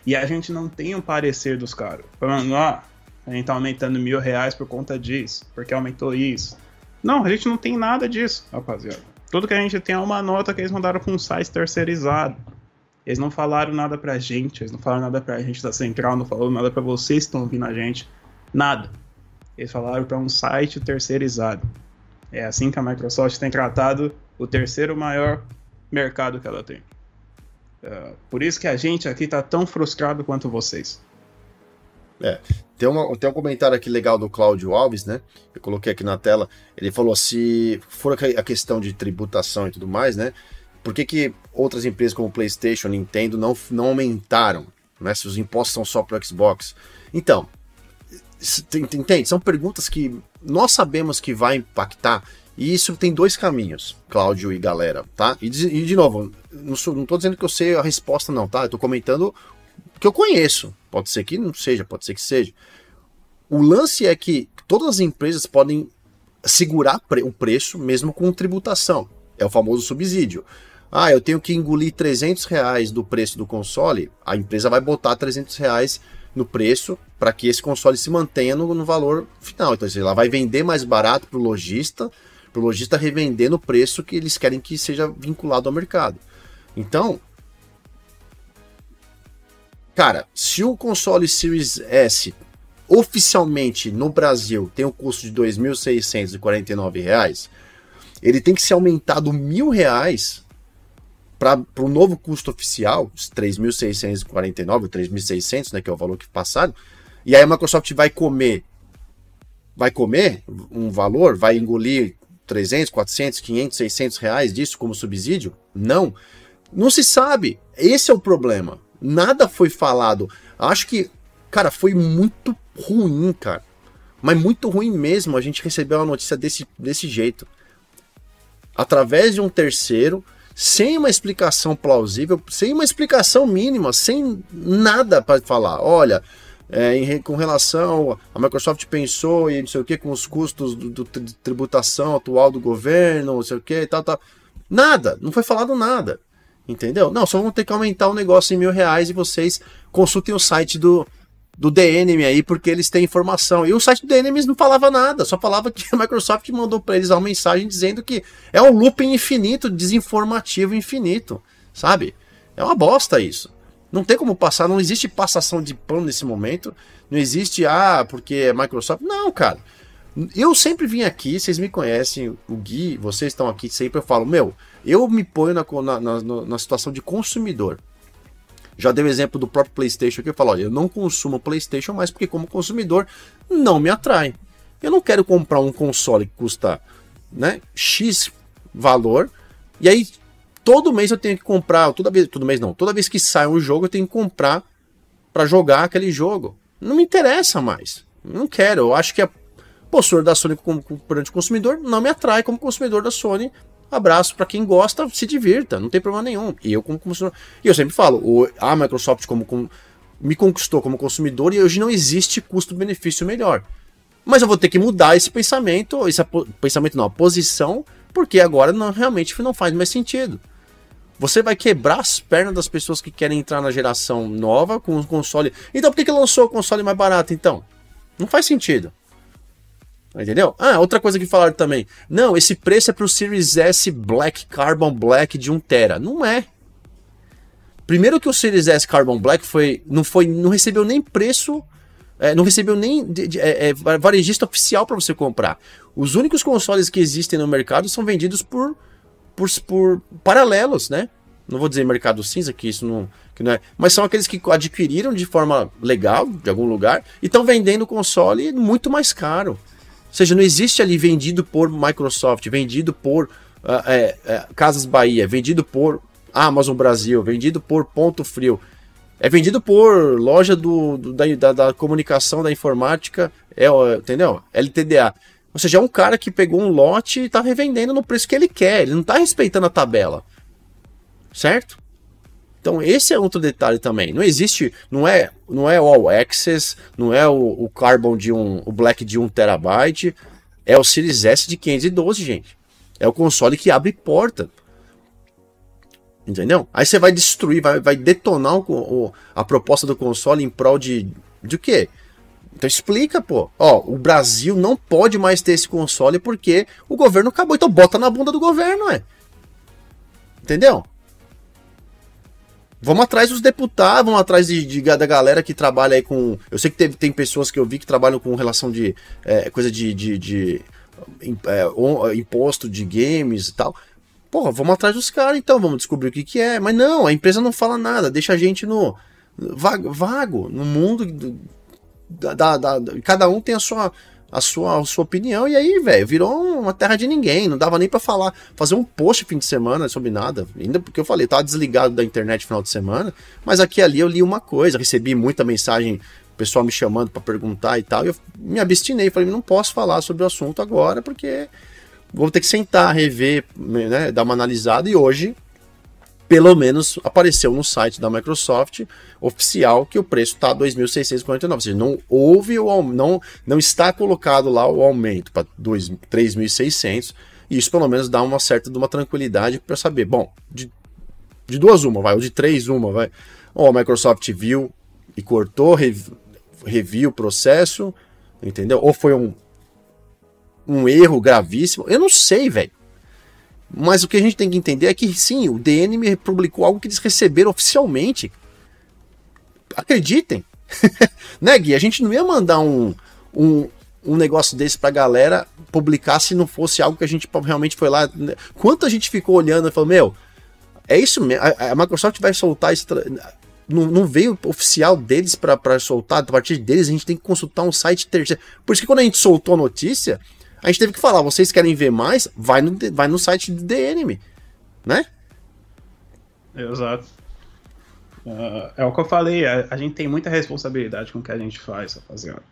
E a gente não tem um parecer dos caras. Falando, ah, a gente tá aumentando mil reais por conta disso, porque aumentou isso. Não, a gente não tem nada disso, rapaziada. Tudo que a gente tem é uma nota que eles mandaram pra um site terceirizado. Eles não falaram nada pra gente, eles não falaram nada pra gente da central, não falaram nada pra vocês que estão ouvindo a gente. Nada. Eles falaram para um site terceirizado. É assim que a Microsoft tem tratado o terceiro maior mercado que ela tem. Uh, por isso que a gente aqui está tão frustrado quanto vocês. É, tem, uma, tem um comentário aqui legal do Cláudio Alves, né? Eu coloquei aqui na tela. Ele falou: se for a questão de tributação e tudo mais, né? Por que, que outras empresas como PlayStation, Nintendo não, não aumentaram? Né, se os impostos são só para Xbox? Então, Entende? São perguntas que nós sabemos que vai impactar. E isso tem dois caminhos, Cláudio e galera, tá? E de, e de novo, não, sou, não tô dizendo que eu sei a resposta, não, tá? Eu tô comentando que eu conheço. Pode ser que não seja, pode ser que seja. O lance é que todas as empresas podem segurar o preço mesmo com tributação. É o famoso subsídio. Ah, eu tenho que engolir 300 reais do preço do console, a empresa vai botar 300 reais no preço para que esse console se mantenha no, no valor final. Então, ela vai vender mais barato para o lojista, para o lojista revender no preço que eles querem que seja vinculado ao mercado. Então, cara, se o console Series S oficialmente no Brasil tem um custo de R$ 2.649, ele tem que ser aumentado mil reais para o novo custo oficial, os 3.649, 3.600, né, que é o valor que passaram, e aí a Microsoft vai comer, vai comer um valor, vai engolir 300, 400, 500, 600 reais disso como subsídio? Não. Não se sabe. Esse é o problema. Nada foi falado. Acho que, cara, foi muito ruim, cara. Mas muito ruim mesmo a gente receber uma notícia desse, desse jeito. Através de um terceiro, sem uma explicação plausível, sem uma explicação mínima, sem nada para falar. Olha, é, em, com relação a Microsoft pensou e não sei o que com os custos do, do, de tributação atual do governo, não sei o que e tal, tal. Nada, não foi falado nada. Entendeu? Não, só vão ter que aumentar o negócio em mil reais e vocês consultem o site do, do DNM aí, porque eles têm informação. E o site do DNM não falava nada, só falava que a Microsoft mandou para eles uma mensagem dizendo que é um looping infinito, desinformativo infinito, sabe? É uma bosta isso. Não tem como passar, não existe passação de pano nesse momento. Não existe, ah, porque é Microsoft. Não, cara. Eu sempre vim aqui, vocês me conhecem, o Gui, vocês estão aqui sempre, eu falo, meu, eu me ponho na, na, na, na situação de consumidor. Já dei o exemplo do próprio PlayStation que eu falo, olha, eu não consumo PlayStation mais porque como consumidor não me atrai. Eu não quero comprar um console que custa, né, X valor e aí todo mês eu tenho que comprar, toda vez, todo mês não, toda vez que sai um jogo eu tenho que comprar para jogar aquele jogo. Não me interessa mais. Não quero. Eu acho que a postura da Sony como, perante o consumidor não me atrai como consumidor da Sony. Abraço para quem gosta, se divirta, não tem problema nenhum. E eu como consumidor, e eu sempre falo, a Microsoft como, como me conquistou como consumidor e hoje não existe custo-benefício melhor. Mas eu vou ter que mudar esse pensamento, esse pensamento não, a posição, porque agora não, realmente não faz mais sentido. Você vai quebrar as pernas das pessoas que querem entrar na geração nova com o console. Então por que, que lançou o console mais barato então? Não faz sentido. Entendeu? Ah, outra coisa que falaram também. Não, esse preço é pro Series S Black Carbon Black de 1TB. Não é. Primeiro que o Series S Carbon Black foi, não, foi, não recebeu nem preço, é, não recebeu nem de, de, é, é, varejista oficial para você comprar. Os únicos consoles que existem no mercado são vendidos por por, por paralelos, né? Não vou dizer mercado cinza, que isso não, que não é. Mas são aqueles que adquiriram de forma legal, de algum lugar, e estão vendendo o console muito mais caro. Ou seja, não existe ali vendido por Microsoft, vendido por uh, é, é, Casas Bahia, vendido por Amazon Brasil, vendido por Ponto Frio. É vendido por loja do, do da, da, comunicação, da informática, é, entendeu? LTDA. Ou seja, é um cara que pegou um lote e está revendendo no preço que ele quer. Ele não está respeitando a tabela. Certo? Então esse é outro detalhe também. Não existe, não é, não é o All Access, não é o, o Carbon de um, o Black de 1 terabyte, é o Series S de 512, gente. É o console que abre porta. Entendeu? Aí você vai destruir, vai, vai detonar o, o, a proposta do console em prol de, de quê? Então explica, pô. Ó, o Brasil não pode mais ter esse console porque o governo acabou. Então bota na bunda do governo, é. Entendeu? Vamos atrás dos deputados, vamos atrás de, de, da galera que trabalha aí com. Eu sei que teve, tem pessoas que eu vi que trabalham com relação de é, coisa de, de, de é, imposto de games e tal. Porra, vamos atrás dos caras então, vamos descobrir o que, que é. Mas não, a empresa não fala nada, deixa a gente no vago, vago no mundo da, da, da, cada um tem a sua, a sua, a sua opinião, e aí, velho, virou uma terra de ninguém. Não dava nem para falar, fazer um post fim de semana sobre nada. Ainda porque eu falei, tava desligado da internet final de semana, mas aqui ali eu li uma coisa, recebi muita mensagem, pessoal me chamando para perguntar e tal, e eu me abstinei, falei, não posso falar sobre o assunto agora, porque vou ter que sentar, rever, né, dar uma analisada, e hoje pelo menos apareceu no site da Microsoft oficial que o preço está 2.649, ou seja, não houve o não não está colocado lá o aumento para 3.600. E isso pelo menos dá uma certa de uma tranquilidade para saber, bom, de, de duas uma, vai, ou de três uma, vai. Ou a Microsoft viu e cortou, rev, reviu o processo, entendeu? Ou foi um um erro gravíssimo. Eu não sei, velho. Mas o que a gente tem que entender é que sim, o DNM publicou algo que eles receberam oficialmente. Acreditem. né, Gui? A gente não ia mandar um, um, um negócio desse pra galera publicar se não fosse algo que a gente realmente foi lá. Né? Quanto gente ficou olhando e falou, meu, é isso mesmo. A, a Microsoft vai soltar isso. Não, não, veio oficial deles para soltar, a partir deles a gente tem que consultar um site terceiro. Por isso que quando a gente soltou a notícia, A gente teve que falar, vocês querem ver mais? Vai no, vai no site do The Enemy, né? Exato. Uh, é o que eu falei, a, a, gente tem muita responsabilidade com o que a gente faz, rapaziada.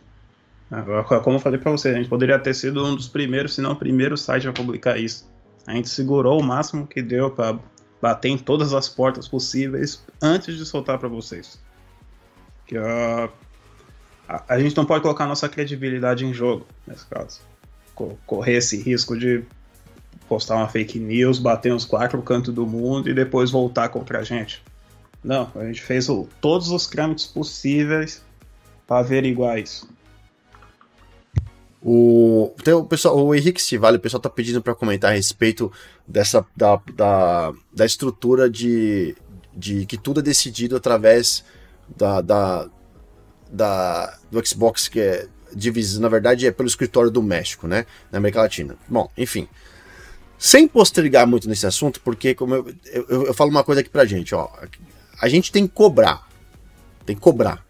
Agora, como eu falei pra você, a gente poderia ter sido um dos primeiros, se não o primeiro site a publicar isso. A gente segurou o máximo que deu para bater em todas as portas possíveis antes de soltar para vocês. Que uh, a, a, gente não pode colocar nossa credibilidade em jogo nesse caso. Correr esse risco de postar uma fake news, bater uns quatro cantos do mundo e depois voltar contra a gente. Não, a gente fez o, todos os trâmites possíveis para averiguar isso. O, tem o, pessoal, o Henrique Sivale, o pessoal tá pedindo para comentar a respeito dessa da, da, da estrutura de, de que tudo é decidido através da, da, da do Xbox que é dividido, na verdade é pelo escritório do México, né, na América Latina. Bom, enfim, sem postergar muito nesse assunto, porque como eu, eu, eu falo uma coisa aqui pra gente, ó, a gente tem que cobrar, tem que cobrar.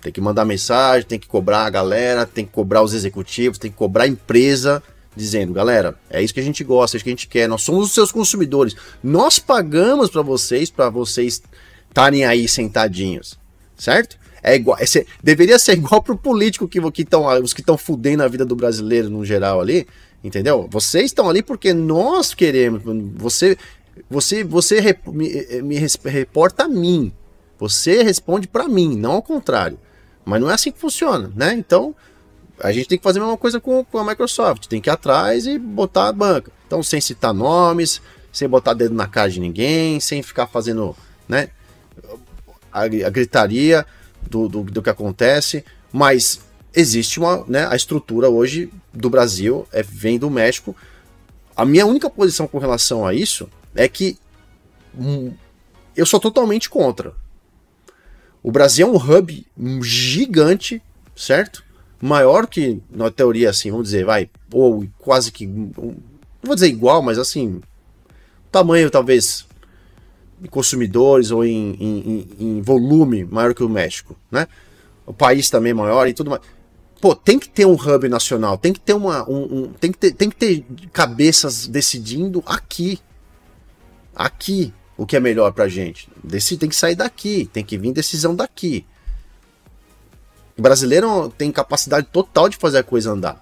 Tem que mandar mensagem, tem que cobrar a galera, tem que cobrar os executivos, tem que cobrar a empresa, dizendo, galera, é isso que a gente gosta, é isso que a gente quer, nós somos os seus consumidores. Nós pagamos para vocês, para vocês estarem aí sentadinhos, certo? É igual, é, deveria ser igual pro político que, que tão, os que estão fudendo a vida do brasileiro no geral ali, entendeu? Vocês estão ali porque nós queremos, você você você rep, me, me reporta a mim. Você responde para mim, não ao contrário. Mas não é assim que funciona, né? Então, a gente tem que fazer a mesma coisa com, com a Microsoft. Tem que ir atrás e botar a banca. Então, sem citar nomes, sem botar dedo na cara de ninguém, sem ficar fazendo, né? A, a gritaria do, do, do que acontece. Mas existe uma, né? A estrutura hoje do Brasil é, vem do México. A minha única posição com relação a isso é que hum, eu sou totalmente contra. O Brasil é um hub gigante, certo? Maior que, na teoria, assim, vamos dizer, vai, ou quase que. não vou dizer igual, mas assim. Tamanho, talvez, consumidores ou em, em, em volume maior que o México, né? O país também é maior e tudo mais. Pô, tem que ter um hub nacional, tem que ter uma. Um, um, tem, que ter, tem que ter cabeças decidindo aqui. Aqui o que é melhor pra gente. Desse, tem que sair daqui, tem que vir decisão daqui. O brasileiro tem capacidade total de fazer a coisa andar.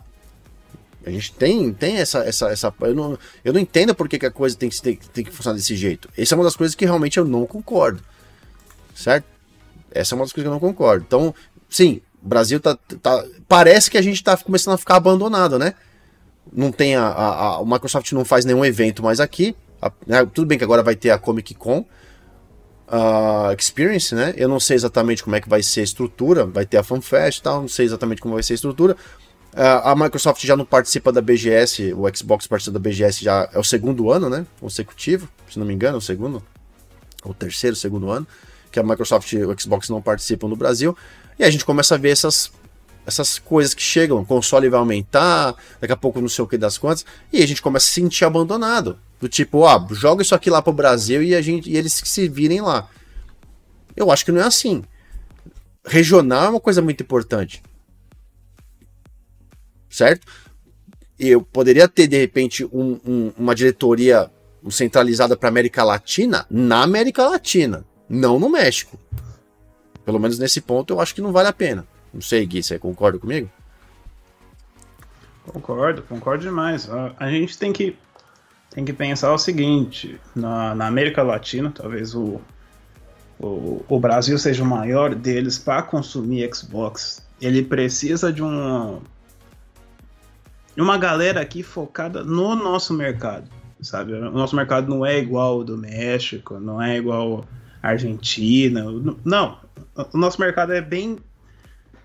A gente tem, tem essa. essa, essa eu, não, eu não entendo por que, a coisa tem que, tem, tem que funcionar desse jeito. Essa é uma das coisas que realmente eu não concordo. Certo? Essa é uma das coisas que eu não concordo. Então, sim, o Brasil tá. tá parece que a gente tá começando a ficar abandonado, né? Não tem a, a, a, o Microsoft não faz nenhum evento mais aqui. A, né, tudo bem que agora vai ter a Comic Con uh, Experience, né? Eu não sei exatamente como é que vai ser a estrutura, vai ter a FanFest e tal, não sei exatamente como vai ser a estrutura. Uh, a Microsoft já não participa da BGS, o Xbox participa da BGS já é o segundo ano, né? Consecutivo, se não me engano, é o segundo, ou terceiro, segundo ano, que a Microsoft e o Xbox não participam no Brasil. E a gente começa a ver essas essas coisas que chegam, o console vai aumentar, daqui a pouco não sei o que das contas, e a gente começa a se sentir abandonado. Do tipo, ó, ah, joga isso aqui lá pro Brasil e, a gente, e eles que se virem lá. Eu acho que não é assim. Regional é uma coisa muito importante. Certo? Eu poderia ter, de repente, um, um, uma diretoria centralizada para América Latina na América Latina, não no México. Pelo menos nesse ponto eu acho que não vale a pena. Não sei, Gui, você concorda comigo? Concordo, concordo demais. A gente tem que, tem que pensar o seguinte: na, na América Latina, talvez o, o, o Brasil seja o maior deles para consumir Xbox. Ele precisa de uma, uma galera aqui focada no nosso mercado, sabe? O nosso mercado não é igual ao do México, não é igual à Argentina. Não, o nosso mercado é bem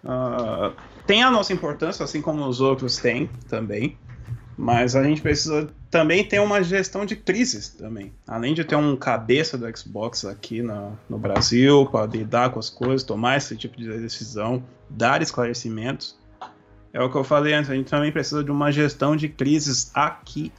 Uh, tem a nossa importância, assim como os outros têm também, mas a gente precisa também ter uma gestão de crises também. Além de ter um cabeça do Xbox aqui no, Brasil para lidar com as coisas, tomar esse tipo de decisão, dar esclarecimentos, é o que eu falei antes, a gente também precisa de uma gestão de crises aqui.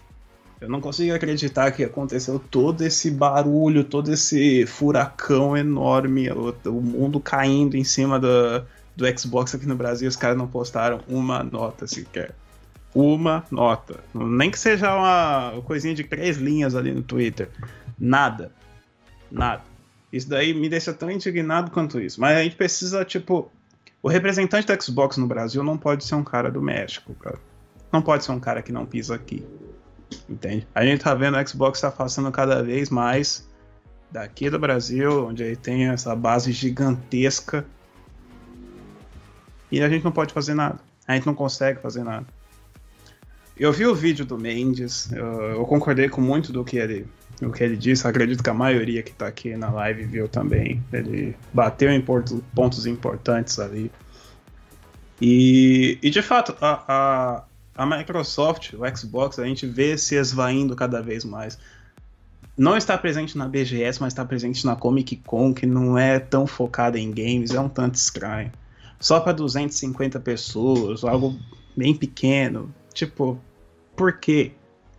Eu não consigo acreditar que aconteceu todo esse barulho, todo esse furacão enorme, o, o mundo caindo em cima do Xbox aqui no Brasil, os caras não postaram uma nota sequer. uma nota. Nem que seja uma coisinha de três linhas ali no Twitter. Nada. Nada. Isso daí me deixa tão indignado quanto isso. Mas a gente precisa, tipo. O representante da Xbox no Brasil não pode ser um cara do México, cara. Não pode ser um cara que não pisa aqui. Entende? A gente tá vendo a Xbox tá passando cada vez mais daqui do Brasil, onde ele tem essa base gigantesca. E a gente não pode fazer nada. A gente não consegue fazer nada. Eu vi o vídeo do Mendes, eu, eu concordei com muito do que ele, do que ele disse. Acredito que a maioria que está aqui na live viu também. Ele bateu em pontos importantes ali. E, e de fato, a, a, a Microsoft, o Xbox, a gente vê se esvaindo cada vez mais não está presente na BGS, mas está presente na Comic Con, que não é tão focada em games, é um tanto estranho. Só para 250 pessoas, algo bem pequeno. Tipo, por quê?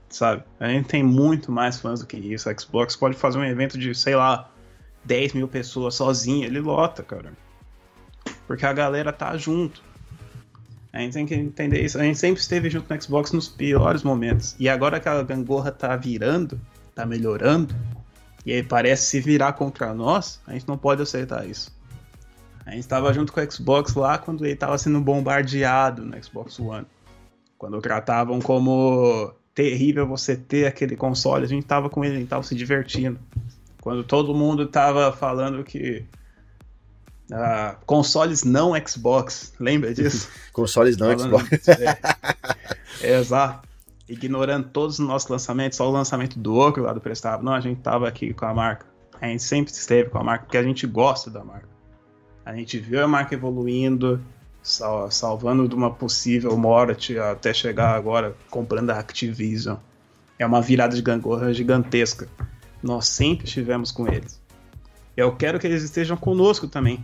Sabe? A gente tem muito mais fãs do que isso. A Xbox pode fazer um evento de, sei lá, 10 mil pessoas sozinho, ele lota, cara. Porque a galera tá junto. A gente tem que entender isso. A gente sempre esteve junto no Xbox nos piores momentos. E agora que a gangorra tá virando, tá melhorando, e aí parece se virar contra nós, a gente não pode aceitar isso. A gente estava junto com o Xbox lá quando ele estava sendo bombardeado no Xbox One. Quando tratavam como terrível você ter aquele console, a gente estava com ele, a gente estava se divertindo. Quando todo mundo estava falando que uh, consoles não Xbox, lembra disso? consoles não falando, Xbox. É, é, exato ignorando todos os nossos lançamentos, só o lançamento do outro lado prestava. Não, a gente tava aqui com a marca. A gente sempre esteve com a marca porque a gente gosta da marca. A gente viu a marca evoluindo, sal salvando de uma possível morte até chegar agora comprando a Activision. É uma virada de gangorra gigantesca. Nós sempre estivemos com eles. Eu quero que eles estejam conosco também,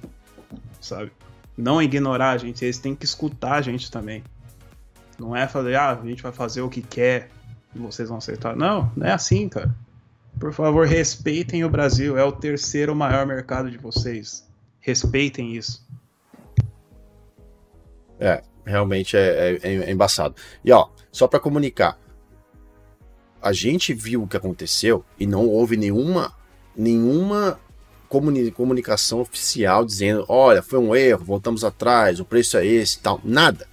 sabe? Não ignorar a gente, eles têm que escutar a gente também. Não é fazer, ah, a gente vai fazer o que quer e vocês vão aceitar. Não, não é assim, cara. Por favor, respeitem o Brasil. É o terceiro maior mercado de vocês. Respeitem isso. É, realmente é, é, é embaçado. E ó, só para comunicar, a gente viu o que aconteceu e não houve nenhuma nenhuma comuni comunicação oficial dizendo, olha, foi um erro, voltamos atrás, o preço é esse, tal, nada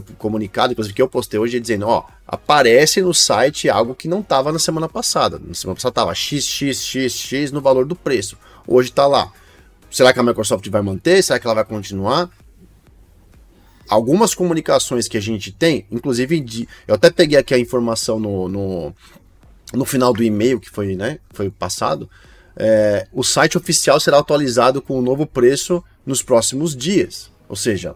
foi comunicado, inclusive que eu postei hoje, dizendo, ó, aparece no site algo que não estava na semana passada. Na semana passada estava XXXX no valor do preço. Hoje está lá. Será que a Microsoft vai manter? Será que ela vai continuar? Algumas comunicações que a gente tem, inclusive de, eu até peguei aqui a informação no, no, no final do e-mail que foi, né, foi passado. É, o site oficial será atualizado com o novo preço nos próximos dias. Ou seja,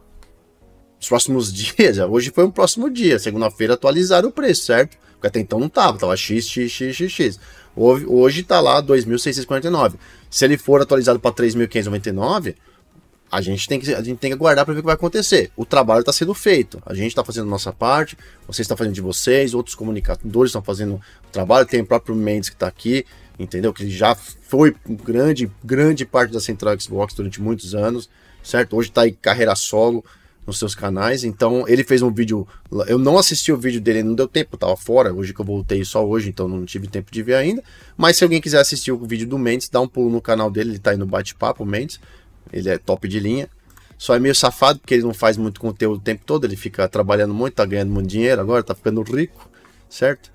os próximos dias, hoje foi um próximo dia, segunda-feira atualizaram o preço, certo? Porque até então não tava, tava x, x, x, x, x. Hoje, hoje tá lá 2.649. Se ele for atualizado para 3.599, a gente tem que a gente tem que aguardar para ver o que vai acontecer. O trabalho está sendo feito. A gente está fazendo a nossa parte, vocês estão fazendo de vocês, outros comunicadores estão fazendo o trabalho, tem o próprio Mendes que está aqui, entendeu? Que já foi grande grande parte da Central Xbox durante muitos anos, certo? Hoje está em carreira solo, nos seus canais. Então ele fez um vídeo. Eu não assisti o vídeo dele, não deu tempo, eu tava fora. Hoje que eu voltei só hoje, então não tive tempo de ver ainda. Mas se alguém quiser assistir o vídeo do Mendes, dá um pulo no canal dele, ele tá aí no bate-papo, Mendes. Ele é top de linha. Só é meio safado porque ele não faz muito conteúdo o tempo todo, ele fica trabalhando muito, tá ganhando muito dinheiro agora, tá ficando rico, certo?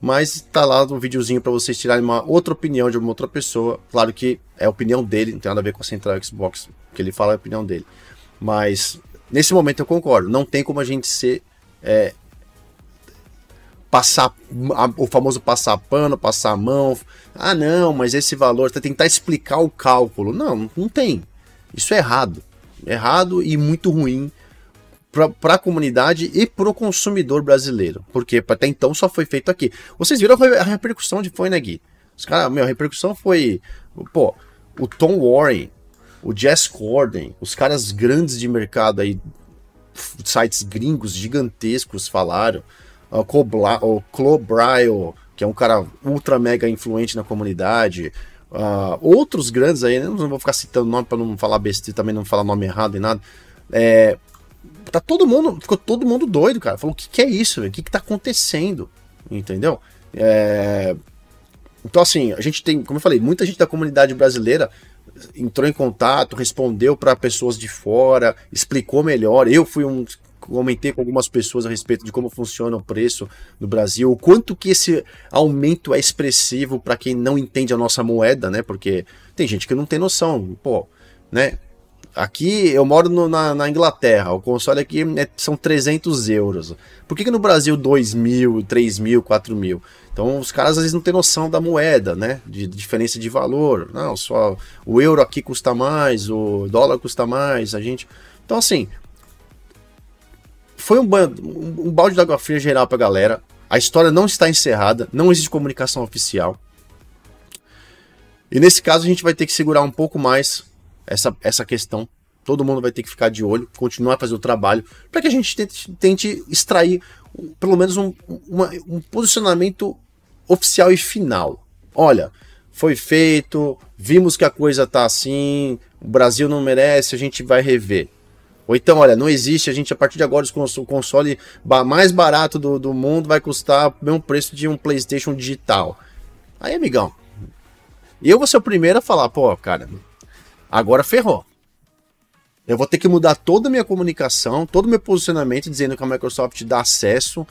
Mas tá lá um videozinho para vocês tirarem uma outra opinião de uma outra pessoa. Claro que é a opinião dele, não tem nada a ver com a Central Xbox, que ele fala é a opinião dele. Mas Nesse momento eu concordo. Não tem como a gente ser. É, passar o famoso passar pano, passar a mão. Ah, não, mas esse valor, tentar explicar o cálculo. Não, não tem. Isso é errado. Errado e muito ruim para a comunidade e para o consumidor brasileiro. Porque até então só foi feito aqui. Vocês viram a repercussão de foi, né, Gui? Os caras, meu, a repercussão foi. Pô, o Tom Warren o Jess Corden, os caras grandes de mercado aí, sites gringos gigantescos falaram, o Clo Bryle, que é um cara ultra mega influente na comunidade, uh, outros grandes aí, não vou ficar citando nome para não falar besteira, também não falar nome errado e nada, é, tá todo mundo, ficou todo mundo doido, cara. Falou, o que, que é isso, O que, que tá acontecendo? Entendeu? É... Então, assim, a gente tem, como eu falei, muita gente da comunidade brasileira entrou em contato, respondeu para pessoas de fora, explicou melhor. Eu fui um comentei com algumas pessoas a respeito de como funciona o preço no Brasil, o quanto que esse aumento é expressivo para quem não entende a nossa moeda, né? Porque tem gente que não tem noção, pô, né? Aqui eu moro no, na, na, Inglaterra, o console aqui é, são 300 euros. Por que, que no Brasil 2 mil, 3 mil, 4 mil? Então os caras às vezes não têm noção da moeda, né? De, de diferença de valor. Não, só o euro aqui custa mais, o dólar custa mais, a gente. Então assim, foi um, um, um balde de água fria geral pra galera. A história não está encerrada, não existe comunicação oficial. E nesse caso a gente vai ter que segurar um pouco mais essa, essa questão. Todo mundo vai ter que ficar de olho, continuar a fazer o trabalho, para que a gente tente, tente extrair pelo menos um, uma, um posicionamento oficial e final. Olha, foi feito, vimos que a coisa tá assim, o Brasil não merece, a gente vai rever. Ou então, olha, não existe, a gente a partir de agora o console mais barato do, do mundo vai custar o mesmo preço de um PlayStation digital. Aí, amigão, eu vou ser o primeiro a falar, pô, cara, agora ferrou. Eu vou ter que mudar toda a minha comunicação, todo o meu posicionamento, dizendo que a Microsoft dá acesso.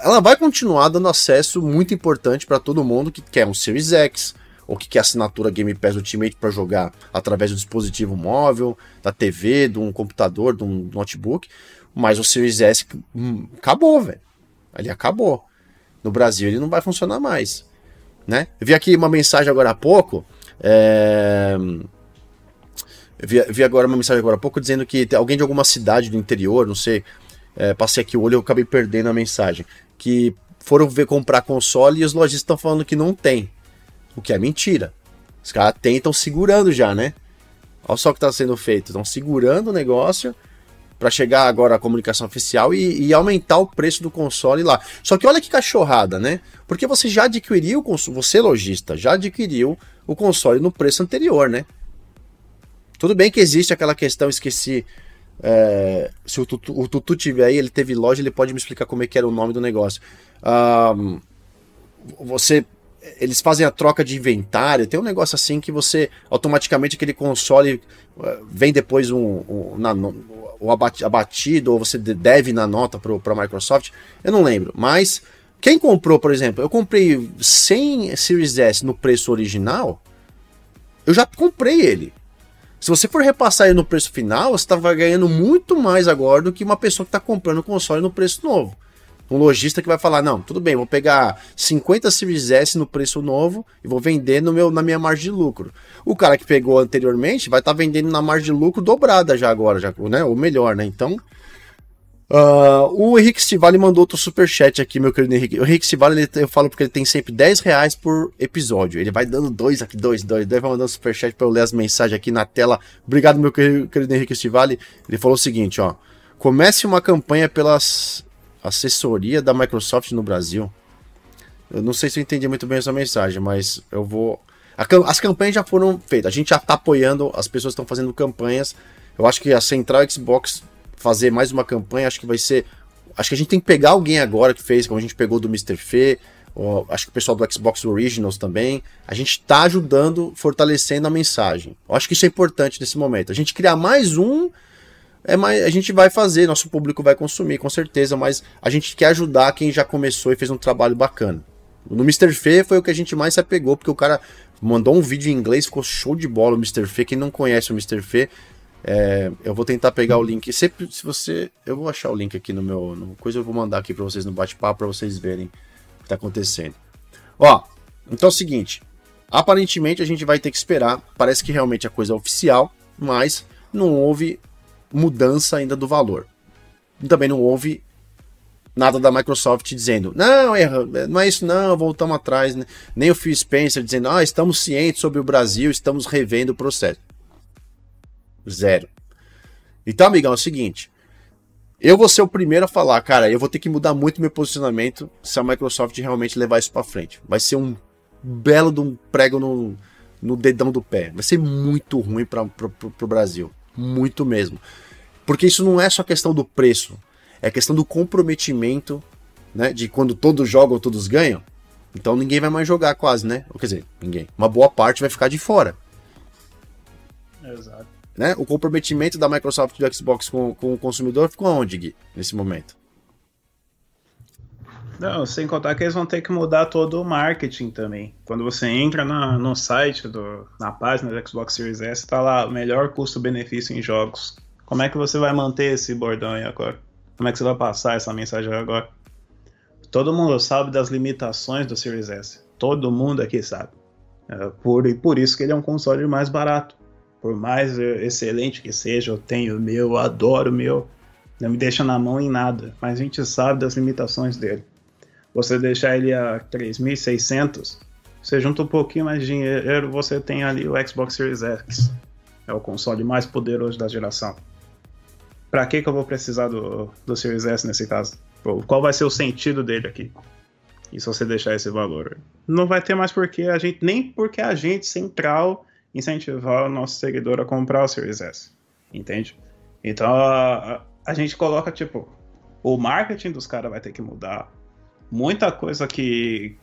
Ela vai continuar dando acesso muito importante para todo mundo que quer um Series X, ou que quer assinatura Game Pass Ultimate para jogar através do dispositivo móvel, da TV, de um computador, de um notebook, mas o Series S hum, acabou, velho. Ele acabou. No Brasil ele não vai funcionar mais. Né? Eu vi aqui uma mensagem agora há pouco. É... Vi, vi, agora uma mensagem agora há pouco dizendo que alguém de alguma cidade do interior, não sei, é, passei aqui o olho e acabei perdendo a mensagem. Que foram ver comprar console e os lojistas estão falando que não tem. O que é mentira. Os caras tentam segurando já, né? Olha só o que está sendo feito. Estão segurando o negócio para chegar agora à comunicação oficial e, e, aumentar o preço do console lá. Só que olha que cachorrada, né? Porque você já adquiriu, você lojista, já adquiriu o console no preço anterior, né? Tudo bem que existe aquela questão, esqueci. É, se o Tutu, o Tutu tiver aí, ele teve loja, ele pode me explicar como é que era o nome do negócio. Um, você eles fazem a troca de inventário, tem um negócio assim que você automaticamente aquele console uh, vem depois um, um na, o abatido ou você deve na nota para a Microsoft, eu não lembro, mas quem comprou, por exemplo, eu comprei 100 Series S no preço original, eu já comprei ele. Se você for repassar ele no preço final, você estava ganhando muito mais agora do que uma pessoa que está comprando o console no preço novo um lojista que vai falar: não, tudo bem, vou pegar 50 Series S no preço novo e vou vender no meu, na minha margem de lucro. O cara que pegou anteriormente vai estar tá vendendo na margem de lucro dobrada já agora, já, né? Ou melhor, né? Então. Uh, o Henrique Stivali mandou outro superchat aqui, meu querido Henrique. O Henrique Stivali, ele, eu falo porque ele tem sempre 10 reais por episódio. Ele vai dando dois aqui, dois, dois, dois, vai mandando superchat para eu ler as mensagens aqui na tela. Obrigado, meu querido, querido Henrique Stivali. Ele falou o seguinte, ó. Comece uma campanha pelas assessoria da Microsoft no Brasil. Eu não sei se eu entendi muito bem essa mensagem, mas eu vou. As campanhas já foram feitas. A gente já está apoiando, as pessoas estão fazendo campanhas. Eu acho que a Central Xbox fazer mais uma campanha, acho que vai ser. Acho que a gente tem que pegar alguém agora que fez, como a gente pegou do Mr. Fê, acho que o pessoal do Xbox Originals também. A gente está ajudando, fortalecendo a mensagem. Eu acho que isso é importante nesse momento. A gente criar mais um é mais, a gente vai fazer, nosso público vai consumir, com certeza, mas a gente quer ajudar quem já começou e fez um trabalho bacana. No Mr. Fê foi o que a gente mais se apegou, porque o cara mandou um vídeo em inglês, ficou show de bola o Mr. Fê. Quem não conhece o Mr. Fê, é, eu vou tentar pegar o link. Se, se você. Eu vou achar o link aqui no meu. No, coisa eu vou mandar aqui para vocês no bate-papo para vocês verem o que tá acontecendo. Ó, então é o seguinte. Aparentemente a gente vai ter que esperar. Parece que realmente a coisa é oficial, mas não houve mudança ainda do valor. Também não houve nada da Microsoft dizendo, não, erra, não é isso não, voltamos atrás, né? nem o Phil Spencer dizendo, ah, estamos cientes sobre o Brasil, estamos revendo o processo. Zero. Então, amigão, é o seguinte, eu vou ser o primeiro a falar, cara, eu vou ter que mudar muito meu posicionamento se a Microsoft realmente levar isso para frente. Vai ser um belo de um prego no, no dedão do pé. Vai ser muito ruim para o Brasil muito mesmo. Porque isso não é só questão do preço, é questão do comprometimento, né? De quando todos jogam, todos ganham. Então ninguém vai mais jogar quase, né? Quer dizer, ninguém. Uma boa parte vai ficar de fora. Exato. Né? O comprometimento da Microsoft e do Xbox com, com o consumidor ficou onde, Gui, nesse momento? Não, sem contar que eles vão ter que mudar todo o marketing também. Quando você entra na, no site, do, na página do Xbox Series S, tá lá, melhor custo-benefício em jogos. Como é que você vai manter esse bordão aí agora? Como é que você vai passar essa mensagem agora? Todo mundo sabe das limitações do Series S. Todo mundo aqui sabe. É, por, e por isso que ele é um console mais barato. Por mais excelente que seja, eu tenho o meu, eu adoro o meu. Não me deixa na mão em nada. Mas a gente sabe das limitações dele você deixar ele a 3.600, você junta um pouquinho mais de dinheiro, você tem ali o Xbox Series X. É o console mais poderoso da geração. Para que, que eu vou precisar do, do Series S nesse caso? Qual vai ser o sentido dele aqui? E se você deixar esse valor? Não vai ter mais porque a gente, nem porque a gente central incentivar o nosso seguidor a comprar o Series S. Entende? Então a, a gente coloca tipo, o marketing dos caras vai ter que mudar, muita coisa que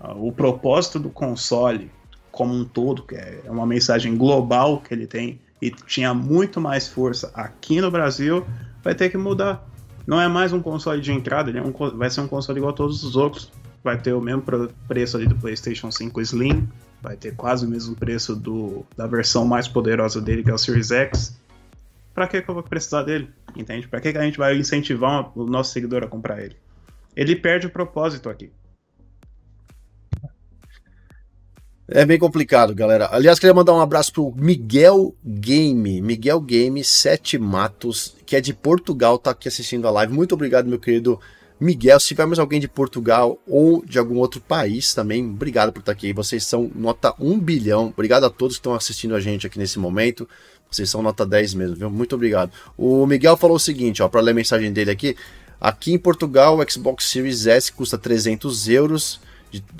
uh, o propósito do console como um todo, que é uma mensagem global que ele tem e tinha muito mais força aqui no Brasil, vai ter que mudar. Não é mais um console de entrada, ele é um, vai ser um console igual a todos os outros. Vai ter o mesmo preço ali do PlayStation 5 Slim, vai ter quase o mesmo preço do, da versão mais poderosa dele, que é o Series X. Pra que, que eu vou precisar dele? Entende? Pra que, que a gente vai incentivar o nosso seguidor a comprar ele? Ele perde o propósito aqui. É bem complicado, galera. Aliás, queria mandar um abraço pro Miguel Game, Miguel Game Sete Matos, que é de Portugal, tá aqui assistindo a live. Muito obrigado, meu querido Miguel. Se tivermos alguém de Portugal ou de algum outro país também, obrigado por estar aqui. Vocês são nota 1 bilhão. Obrigado a todos que estão assistindo a gente aqui nesse momento. Vocês são nota 10 mesmo, viu? Muito obrigado. O Miguel falou o seguinte, ó, para ler a mensagem dele aqui. Aqui em Portugal, o Xbox Series S custa 300 euros,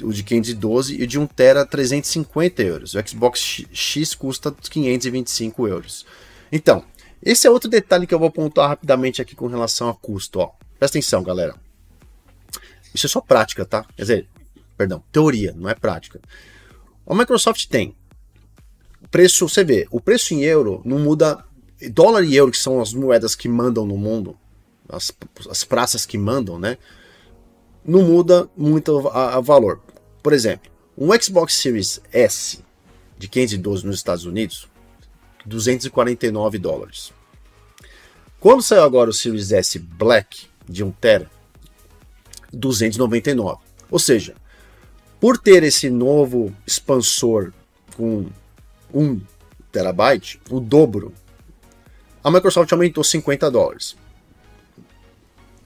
o de 512, e o de 1 tera 350 euros. O Xbox X custa 525 euros. Então, esse é outro detalhe que eu vou pontuar rapidamente aqui com relação a custo. Ó. Presta atenção, galera. Isso é só prática, tá? Quer dizer, perdão, teoria, não é prática. A Microsoft tem preço, você vê, o preço em euro não muda. Dólar e euro, que são as moedas que mandam no mundo, as, as praças que mandam, né? Não muda muito a, a valor. Por exemplo, um Xbox Series S de 512 nos Estados Unidos, 249 dólares. Quando saiu agora o Series S Black de 1 tera, 299. Ou seja, por ter esse novo expansor com 1 terabyte, o dobro, a Microsoft aumentou 50 dólares.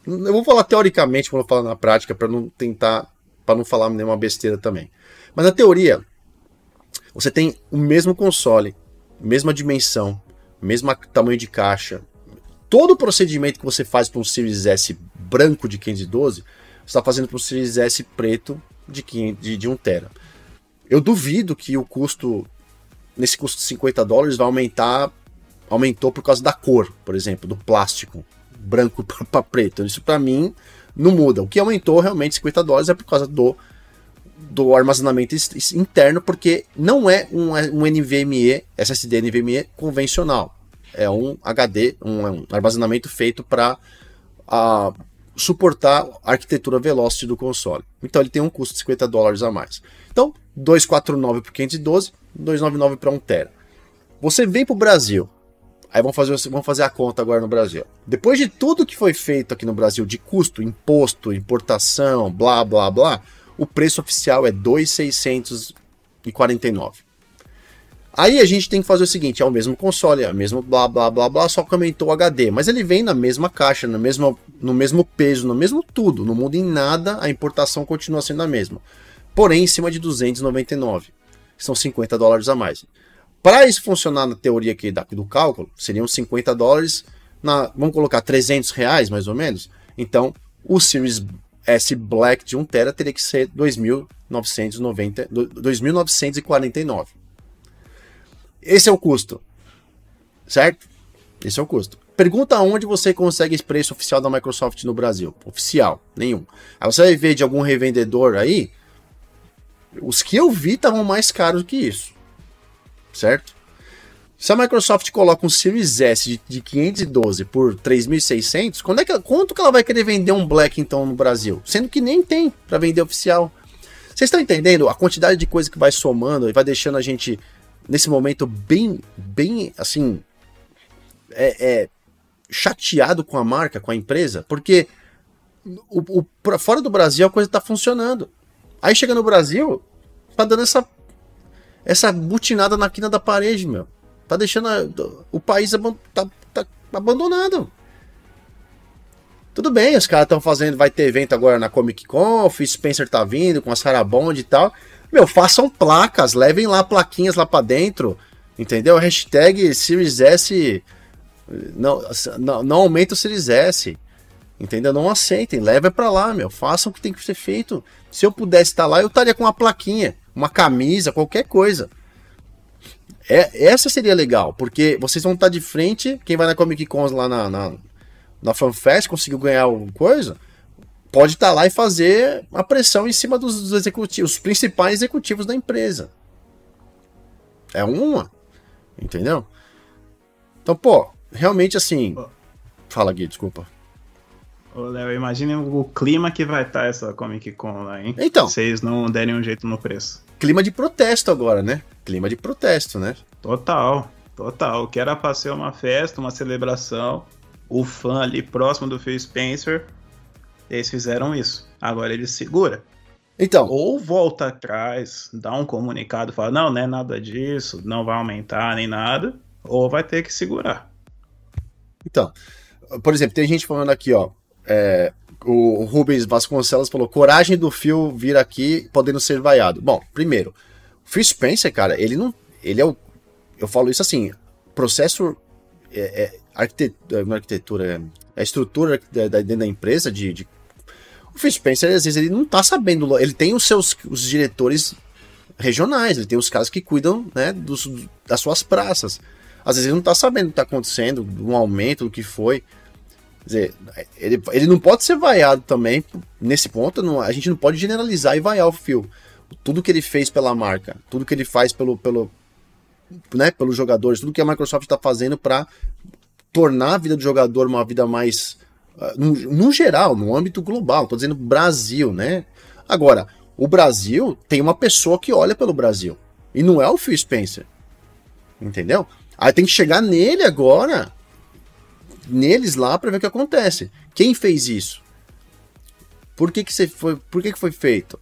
Eu vou falar teoricamente, vou falar na prática, para não tentar, para não falar nenhuma besteira também. Mas na teoria, você tem o mesmo console, mesma dimensão, mesmo tamanho de caixa. Todo o procedimento que você faz para um Series S branco de 512, você está fazendo para um Series S preto de, 500, de, de 1 tera. Eu duvido que o custo, nesse custo de 50 dólares, vai aumentar, aumentou por causa da cor, por exemplo, do plástico branco para preto. Isso para mim não muda. O que aumentou realmente 50 dólares é por causa do, do armazenamento interno, porque não é um, um NVMe, SSD NVMe convencional. É um HD, um, um armazenamento feito para suportar a arquitetura Velocity do console. Então ele tem um custo de 50 dólares a mais. Então, 249 por 512, 299 para 1 tera. Você vem para o Brasil, Aí vamos fazer, vamos fazer a conta agora no Brasil. Depois de tudo que foi feito aqui no Brasil de custo, imposto, importação, blá blá blá, o preço oficial é 2,649. Aí a gente tem que fazer o seguinte: é o mesmo console, é o mesmo blá blá blá blá, só que aumentou o HD, mas ele vem na mesma caixa, no mesmo, no mesmo peso, no mesmo tudo, não muda em nada, a importação continua sendo a mesma. Porém, em cima de 299, são 50 dólares a mais. Para isso funcionar na teoria aqui do cálculo, seriam 50 dólares, na, vamos colocar 300 reais mais ou menos. Então, o Series S Black de 1 tera teria que ser 2.949. Esse é o custo, certo? Esse é o custo. Pergunta onde você consegue esse preço oficial da Microsoft no Brasil. Oficial, nenhum. Aí você vai ver de algum revendedor aí. Os que eu vi estavam mais caros que isso. Certo? Se a Microsoft coloca um Series S de, de 512 por 3.600, quando é que, quanto que ela vai querer vender um Black então no Brasil? Sendo que nem tem para vender oficial. Vocês estão entendendo a quantidade de coisa que vai somando e vai deixando a gente nesse momento bem, bem assim, é, é chateado com a marca, com a empresa, porque o, o fora do Brasil a coisa tá funcionando. Aí chega no Brasil, tá dando essa essa butinada na quina da parede, meu. Tá deixando a, o país tá, tá abandonado. Tudo bem, os caras estão fazendo, vai ter evento agora na Comic Con, o Spencer tá vindo com a Sarah Bond e tal. Meu, façam placas, levem lá plaquinhas lá para dentro, entendeu? Hashtag Series S, não, não, não aumenta o Series S, entendeu? Não aceitem, leve para lá, meu, façam o que tem que ser feito. Se eu pudesse estar lá, eu estaria com uma plaquinha, uma camisa, qualquer coisa. É, essa seria legal, porque vocês vão estar de frente, quem vai na Comic Con lá na, na, na FanFest, conseguiu ganhar alguma coisa, pode estar lá e fazer a pressão em cima dos, dos executivos, os principais executivos da empresa. É uma, entendeu? Então, pô, realmente assim. Fala, Gui, desculpa. Ô, Léo, imagine o clima que vai estar essa Comic Con lá, hein? Então. Se vocês não derem um jeito no preço. Clima de protesto agora, né? Clima de protesto, né? Total, total. Que era pra ser uma festa, uma celebração. O fã ali próximo do Phil Spencer. Eles fizeram isso. Agora ele segura. Então. Ou volta atrás, dá um comunicado, fala: não, não é nada disso, não vai aumentar nem nada. Ou vai ter que segurar. Então, por exemplo, tem gente falando aqui, ó. É, o Rubens Vasconcelos falou: coragem do Phil vir aqui podendo ser vaiado. Bom, primeiro, o Phil Spencer, cara, ele não. Ele é o. Eu falo isso assim: processo. É, é, arquitetura, é, arquitetura, é, a estrutura da, dentro da empresa de, de, O Phil Spencer, às vezes, ele não tá sabendo. Ele tem os seus os diretores regionais, ele tem os caras que cuidam né, dos, das suas praças. Às vezes ele não tá sabendo o que tá acontecendo, um aumento, do que foi. Quer dizer, ele, ele não pode ser vaiado também nesse ponto. Não, a gente não pode generalizar e vaiar o Phil. Tudo que ele fez pela marca, tudo que ele faz pelo, pelo, né, pelos jogadores, tudo que a Microsoft está fazendo para tornar a vida do jogador uma vida mais. Uh, no, no, geral, no âmbito global, tô dizendo Brasil, né? Agora, o Brasil tem uma pessoa que olha pelo Brasil. E não é o Phil Spencer. Entendeu? Aí tem que chegar nele agora neles lá para ver o que acontece. Quem fez isso? Por que que, você foi, por que, que foi feito?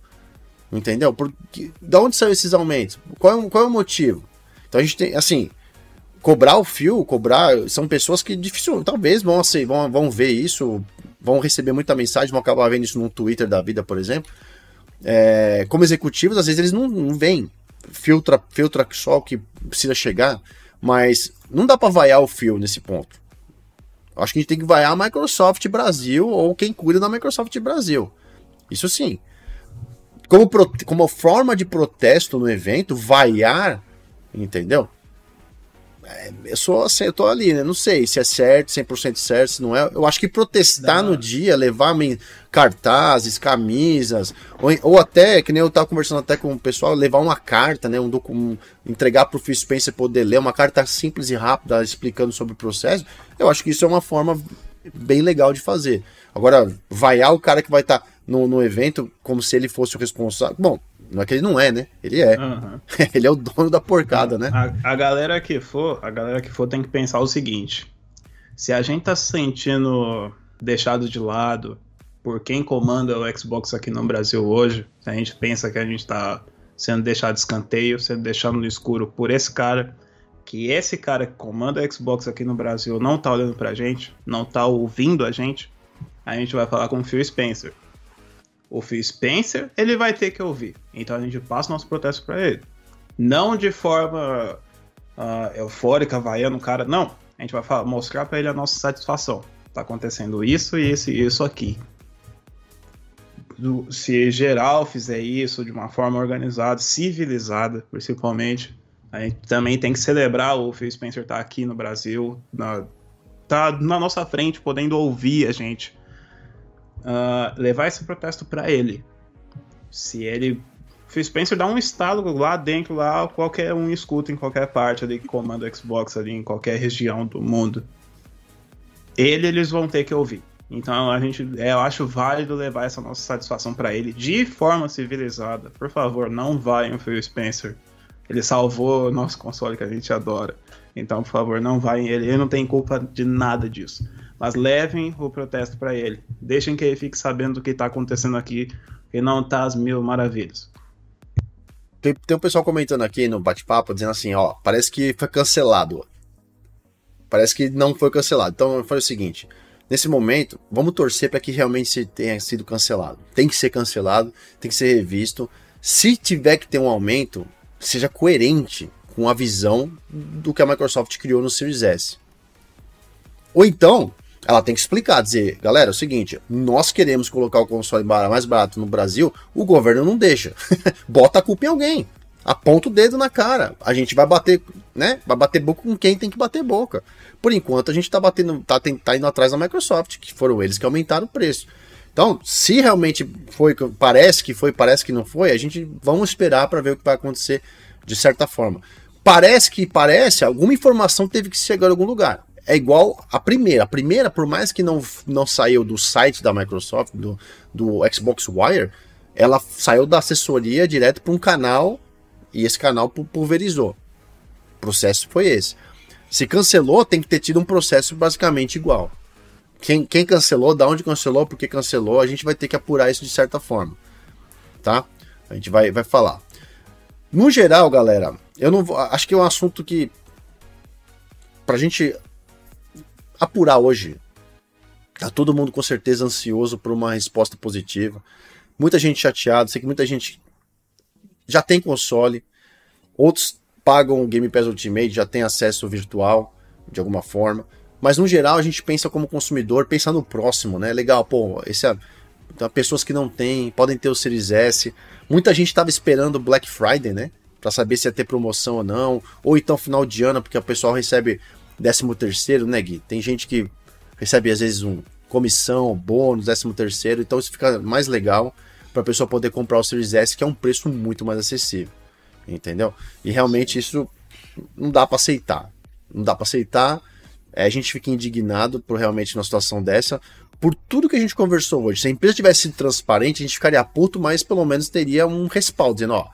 Entendeu? Por, que, da onde saiu esses aumentos? Qual é, qual é o motivo? Então a gente tem, assim, cobrar o fio, cobrar, são pessoas que difícil, talvez vão, assim, vão, vão ver isso, vão receber muita mensagem, vão acabar vendo isso no Twitter da vida, por exemplo. É, como executivos, às vezes eles não, não filtra, filtra só o que precisa chegar, mas não dá para vaiar o fio nesse ponto. Acho que a gente tem que vaiar a Microsoft Brasil ou quem cuida da Microsoft Brasil. Isso sim. Como, pro, como forma de protesto no evento, vaiar, entendeu? É, eu sou assim, eu tô ali, né? Não sei se é certo, 100% certo, se não é. Eu acho que protestar não. no dia, levar cartazes, camisas, ou, ou, até, que nem eu tava conversando até com o pessoal, levar uma carta, né? Um, um entregar pro Phil Spencer poder ler, uma carta simples e rápida explicando sobre o processo. Eu acho que isso é uma forma bem legal de fazer. Agora, vaiar o cara que vai estar tá no, no evento como se ele fosse o responsável. Bom, não é que ele não é, né? Ele é. Uhum. ele é o dono da porcada, né? A, a, galera que for, a galera que for tem que pensar o seguinte: se a gente tá se sentindo deixado de lado por quem comanda o Xbox aqui no Brasil hoje, a gente pensa que a gente tá sendo deixado de escanteio, sendo deixado no escuro por esse cara, que esse cara que comanda o Xbox aqui no Brasil não tá olhando pra gente, não tá ouvindo a gente, a gente vai falar com o Phil Spencer o Phil Spencer, ele vai ter que ouvir. Então a gente passa nosso protesto para ele. Não de forma uh, eufórica, vaiando o cara, não. A gente vai falar, mostrar para ele a nossa satisfação. Tá acontecendo isso e isso e isso aqui. Se geral fizer isso de uma forma organizada, civilizada, principalmente, a gente também tem que celebrar o Phil Spencer estar tá aqui no Brasil, na, tá na nossa frente, podendo ouvir a gente, uh, levar esse protesto para ele. Se ele. Phil Spencer dá um estalo lá dentro, lá, qualquer um escuta em qualquer parte ali que comanda o Xbox ali, em qualquer região do mundo. Ele eles vão ter que ouvir. Então a gente, eu acho válido levar essa nossa satisfação para ele de forma civilizada. Por favor, não vai em Phil Spencer. Ele salvou o nosso console que a gente adora. Então, por favor, não vai em ele. Ele não tem culpa de nada disso. Mas levem o protesto para ele. Deixem que ele fique sabendo do que está acontecendo aqui e não tá às mil maravilhas. Tem, tem um pessoal comentando aqui no bate-papo dizendo assim, ó, parece que foi cancelado. Parece que não foi cancelado. Então foi o seguinte: nesse momento, vamos torcer para que realmente tenha sido cancelado. Tem que ser cancelado, tem que ser revisto. Se tiver que ter um aumento, seja coerente com a visão do que a Microsoft criou no Series S. Ou então, ela tem que explicar, dizer, galera, é o seguinte, nós queremos colocar o console mais barato no Brasil, o governo não deixa. Bota a culpa em alguém. Aponta o dedo na cara. A gente vai bater, né? Vai bater boca com quem tem que bater boca. Por enquanto, a gente tá batendo, tá, tá indo atrás da Microsoft, que foram eles que aumentaram o preço. Então, se realmente foi, parece que foi, parece que não foi, a gente vamos esperar para ver o que vai acontecer de certa forma. Parece que parece, alguma informação teve que chegar em algum lugar é igual a primeira. A primeira, por mais que não, não saiu do site da Microsoft, do, do Xbox Wire, ela saiu da assessoria direto para um canal e esse canal pulverizou. O processo foi esse. Se cancelou, tem que ter tido um processo basicamente igual. Quem, quem cancelou, da onde cancelou, por que cancelou, a gente vai ter que apurar isso de certa forma. Tá? A gente vai, vai falar. No geral, galera, eu não vou, acho que é um assunto que pra gente apurar hoje. Tá todo mundo com certeza ansioso por uma resposta positiva. Muita gente chateada, sei que muita gente já tem console, outros pagam o Game Pass Ultimate, já tem acesso virtual de alguma forma. Mas no geral a gente pensa como consumidor, pensa no próximo, né? Legal, pô, esse é então, pessoas que não têm, podem ter o Series S. Muita gente estava esperando Black Friday, né? Para saber se ia ter promoção ou não, ou então final de ano, porque o pessoal recebe décimo terceiro, né, Gui? Tem gente que recebe às vezes um comissão, bônus, décimo terceiro, então isso fica mais legal para a pessoa poder comprar o Series S, que é um preço muito mais acessível, entendeu? E realmente isso não dá para aceitar, não dá para aceitar. É, a gente fica indignado por realmente uma situação dessa, por tudo que a gente conversou hoje. Se a empresa tivesse sido transparente, a gente ficaria puto, mas pelo menos teria um respaldo, dizendo, ó,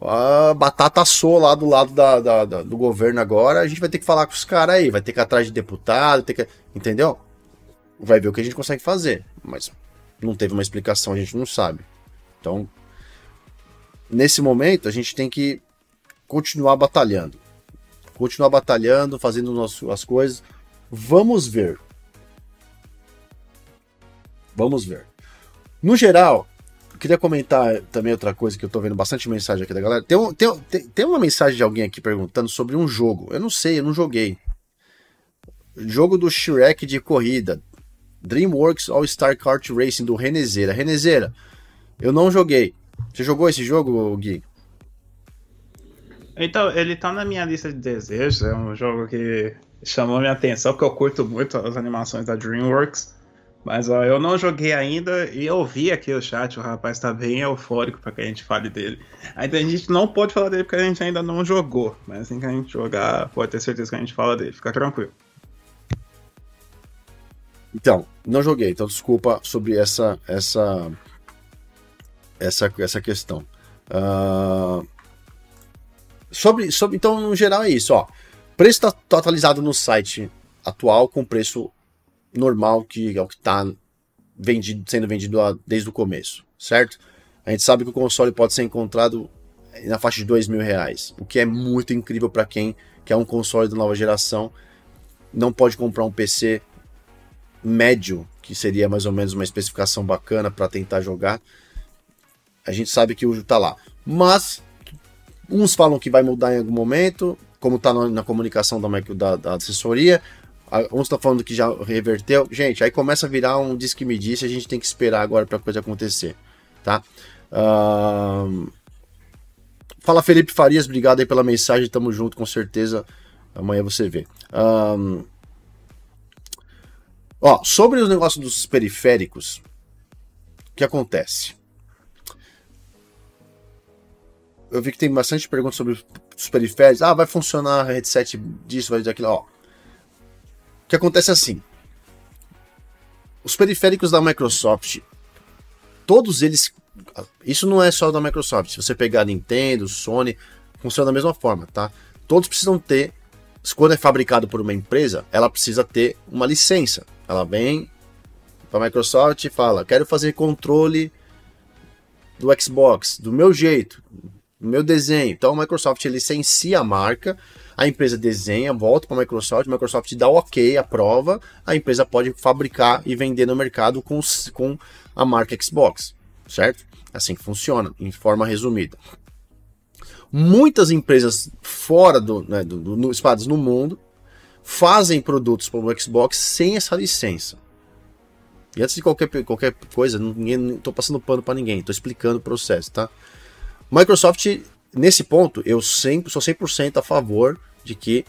a batata assou lá do lado da, da, da, do governo agora, a gente vai ter que falar com os caras aí, vai ter que ir atrás de deputado, ter que, entendeu? Vai ver o que a gente consegue fazer, mas não teve uma explicação, a gente não sabe. Então, nesse momento, a gente tem que continuar batalhando. Continuar batalhando, fazendo nosso, as coisas. Vamos ver. Vamos ver. No geral, queria comentar também outra coisa que eu tô vendo bastante mensagem aqui da galera. Tem, um, tem, tem, tem uma mensagem de alguém aqui perguntando sobre um jogo. Eu não sei, eu não joguei. Jogo do Shrek de corrida. DreamWorks All-Star Kart Racing do Renezeira. Renezeira, eu não joguei. Você jogou esse jogo, Gui? Então, ele tá na minha lista de desejos. É um jogo que chamou minha atenção, porque eu curto muito as animações da DreamWorks. Mas ó, eu não joguei ainda e eu vi aqui o chat, o rapaz tá bem eufórico para que a gente fale dele. Ainda a gente não pode falar dele porque a gente ainda não jogou, mas assim que a gente jogar, pode ter certeza que a gente fala dele, fica tranquilo. Então, não joguei, então desculpa sobre essa essa essa, essa questão. Uh, sobre, sobre, então, no geral é isso, ó. Preço está tá atualizado no site atual com preço normal que é o que está vendido, sendo vendido desde o começo, certo? A gente sabe que o console pode ser encontrado na faixa de dois mil reais, o que é muito incrível para quem quer um console da nova geração. Não pode comprar um PC médio, que seria mais ou menos uma especificação bacana para tentar jogar. A gente sabe que o está lá, mas uns falam que vai mudar em algum momento, como está na, na, comunicação da, da, da assessoria, Uns estão falando que já reverteu. Gente, aí começa a virar um disque me disse, a gente tem que esperar agora para a coisa acontecer, tá? Uh... Fala Felipe Farias, obrigado aí pela mensagem, tamo junto com certeza. Amanhã você vê. Um... Ó, sobre o negócio dos periféricos, o que acontece? Eu vi que tem bastante perguntas sobre os periféricos. Ah, vai funcionar headset disso, vai daquilo. Ó, que acontece assim. Os periféricos da Microsoft, todos eles. Isso não é só da Microsoft. Se você pegar Nintendo, Sony, funciona da mesma forma, tá? Todos precisam ter. Quando é fabricado por uma empresa, ela precisa ter uma licença. Ela vem para a Microsoft e fala: quero fazer controle do Xbox do meu jeito, do meu desenho. Então a Microsoft licencia a marca, a empresa desenha, volta para a Microsoft, a Microsoft dá o ok, aprova, a empresa pode fabricar e vender no mercado com, com a marca Xbox, certo? Assim que funciona, em forma resumida. Muitas empresas fora do, né, do, do, no, espalhadas no mundo fazem produtos para o Xbox sem essa licença. E antes de qualquer, qualquer coisa, ninguém, não estou passando pano para ninguém, estou explicando o processo, tá? Microsoft, nesse ponto, eu sempre sou 100% a favor de que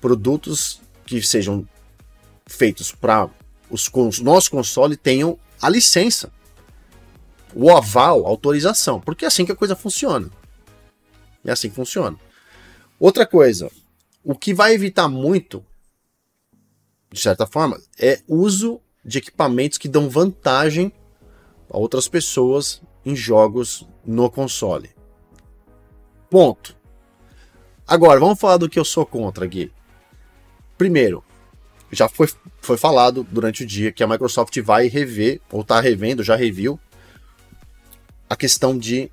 produtos que sejam feitos para os, os nossos consoles tenham a licença, o aval, a autorização, porque é assim que a coisa funciona. É assim que funciona. Outra coisa, o que vai evitar muito, de certa forma, é uso de equipamentos que dão vantagem a outras pessoas em jogos no console. Ponto. Agora, vamos falar do que eu sou contra, Gui. Primeiro, já foi, foi falado durante o dia que a Microsoft vai rever, ou está revendo, já reviu, a questão de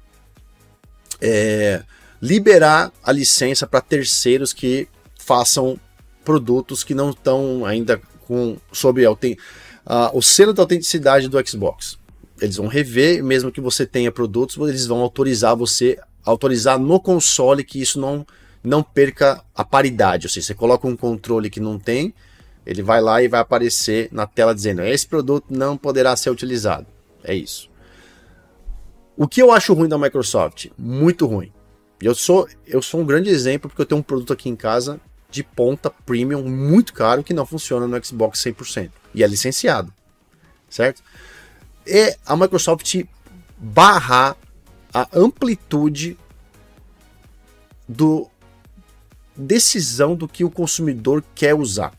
é, liberar a licença para terceiros que façam produtos que não estão ainda com sob uh, o selo da autenticidade do Xbox. Eles vão rever, mesmo que você tenha produtos, eles vão autorizar você autorizar no console que isso não, não perca a paridade. Ou seja, você coloca um controle que não tem, ele vai lá e vai aparecer na tela dizendo: esse produto não poderá ser utilizado. É isso. O que eu acho ruim da Microsoft? Muito ruim. Eu sou, eu sou um grande exemplo porque eu tenho um produto aqui em casa de ponta premium muito caro que não funciona no Xbox 100% e é licenciado, certo? E a Microsoft barrar a amplitude do decisão do que o consumidor quer usar.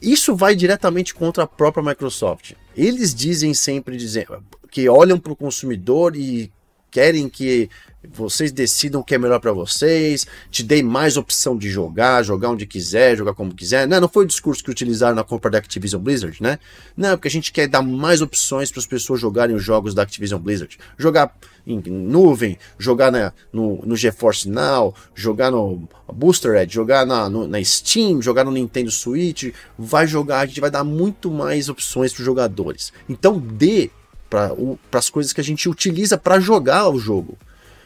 Isso vai diretamente contra a própria Microsoft. Eles dizem sempre dizendo que olham para o consumidor e querem que vocês decidam o que é melhor para vocês, te dei mais opção de jogar, jogar onde quiser, jogar como quiser. Não, não foi o discurso que utilizaram na compra da Activision Blizzard, né? Não, porque a gente quer dar mais opções para as pessoas jogarem os jogos da Activision Blizzard. Jogar em nuvem, jogar na, no, no GeForce Now, jogar no Booster Edge, jogar na, no, na Steam, jogar no Nintendo Switch. Vai jogar, a gente vai dar muito mais opções para os jogadores. Então dê para as coisas que a gente utiliza para jogar o jogo.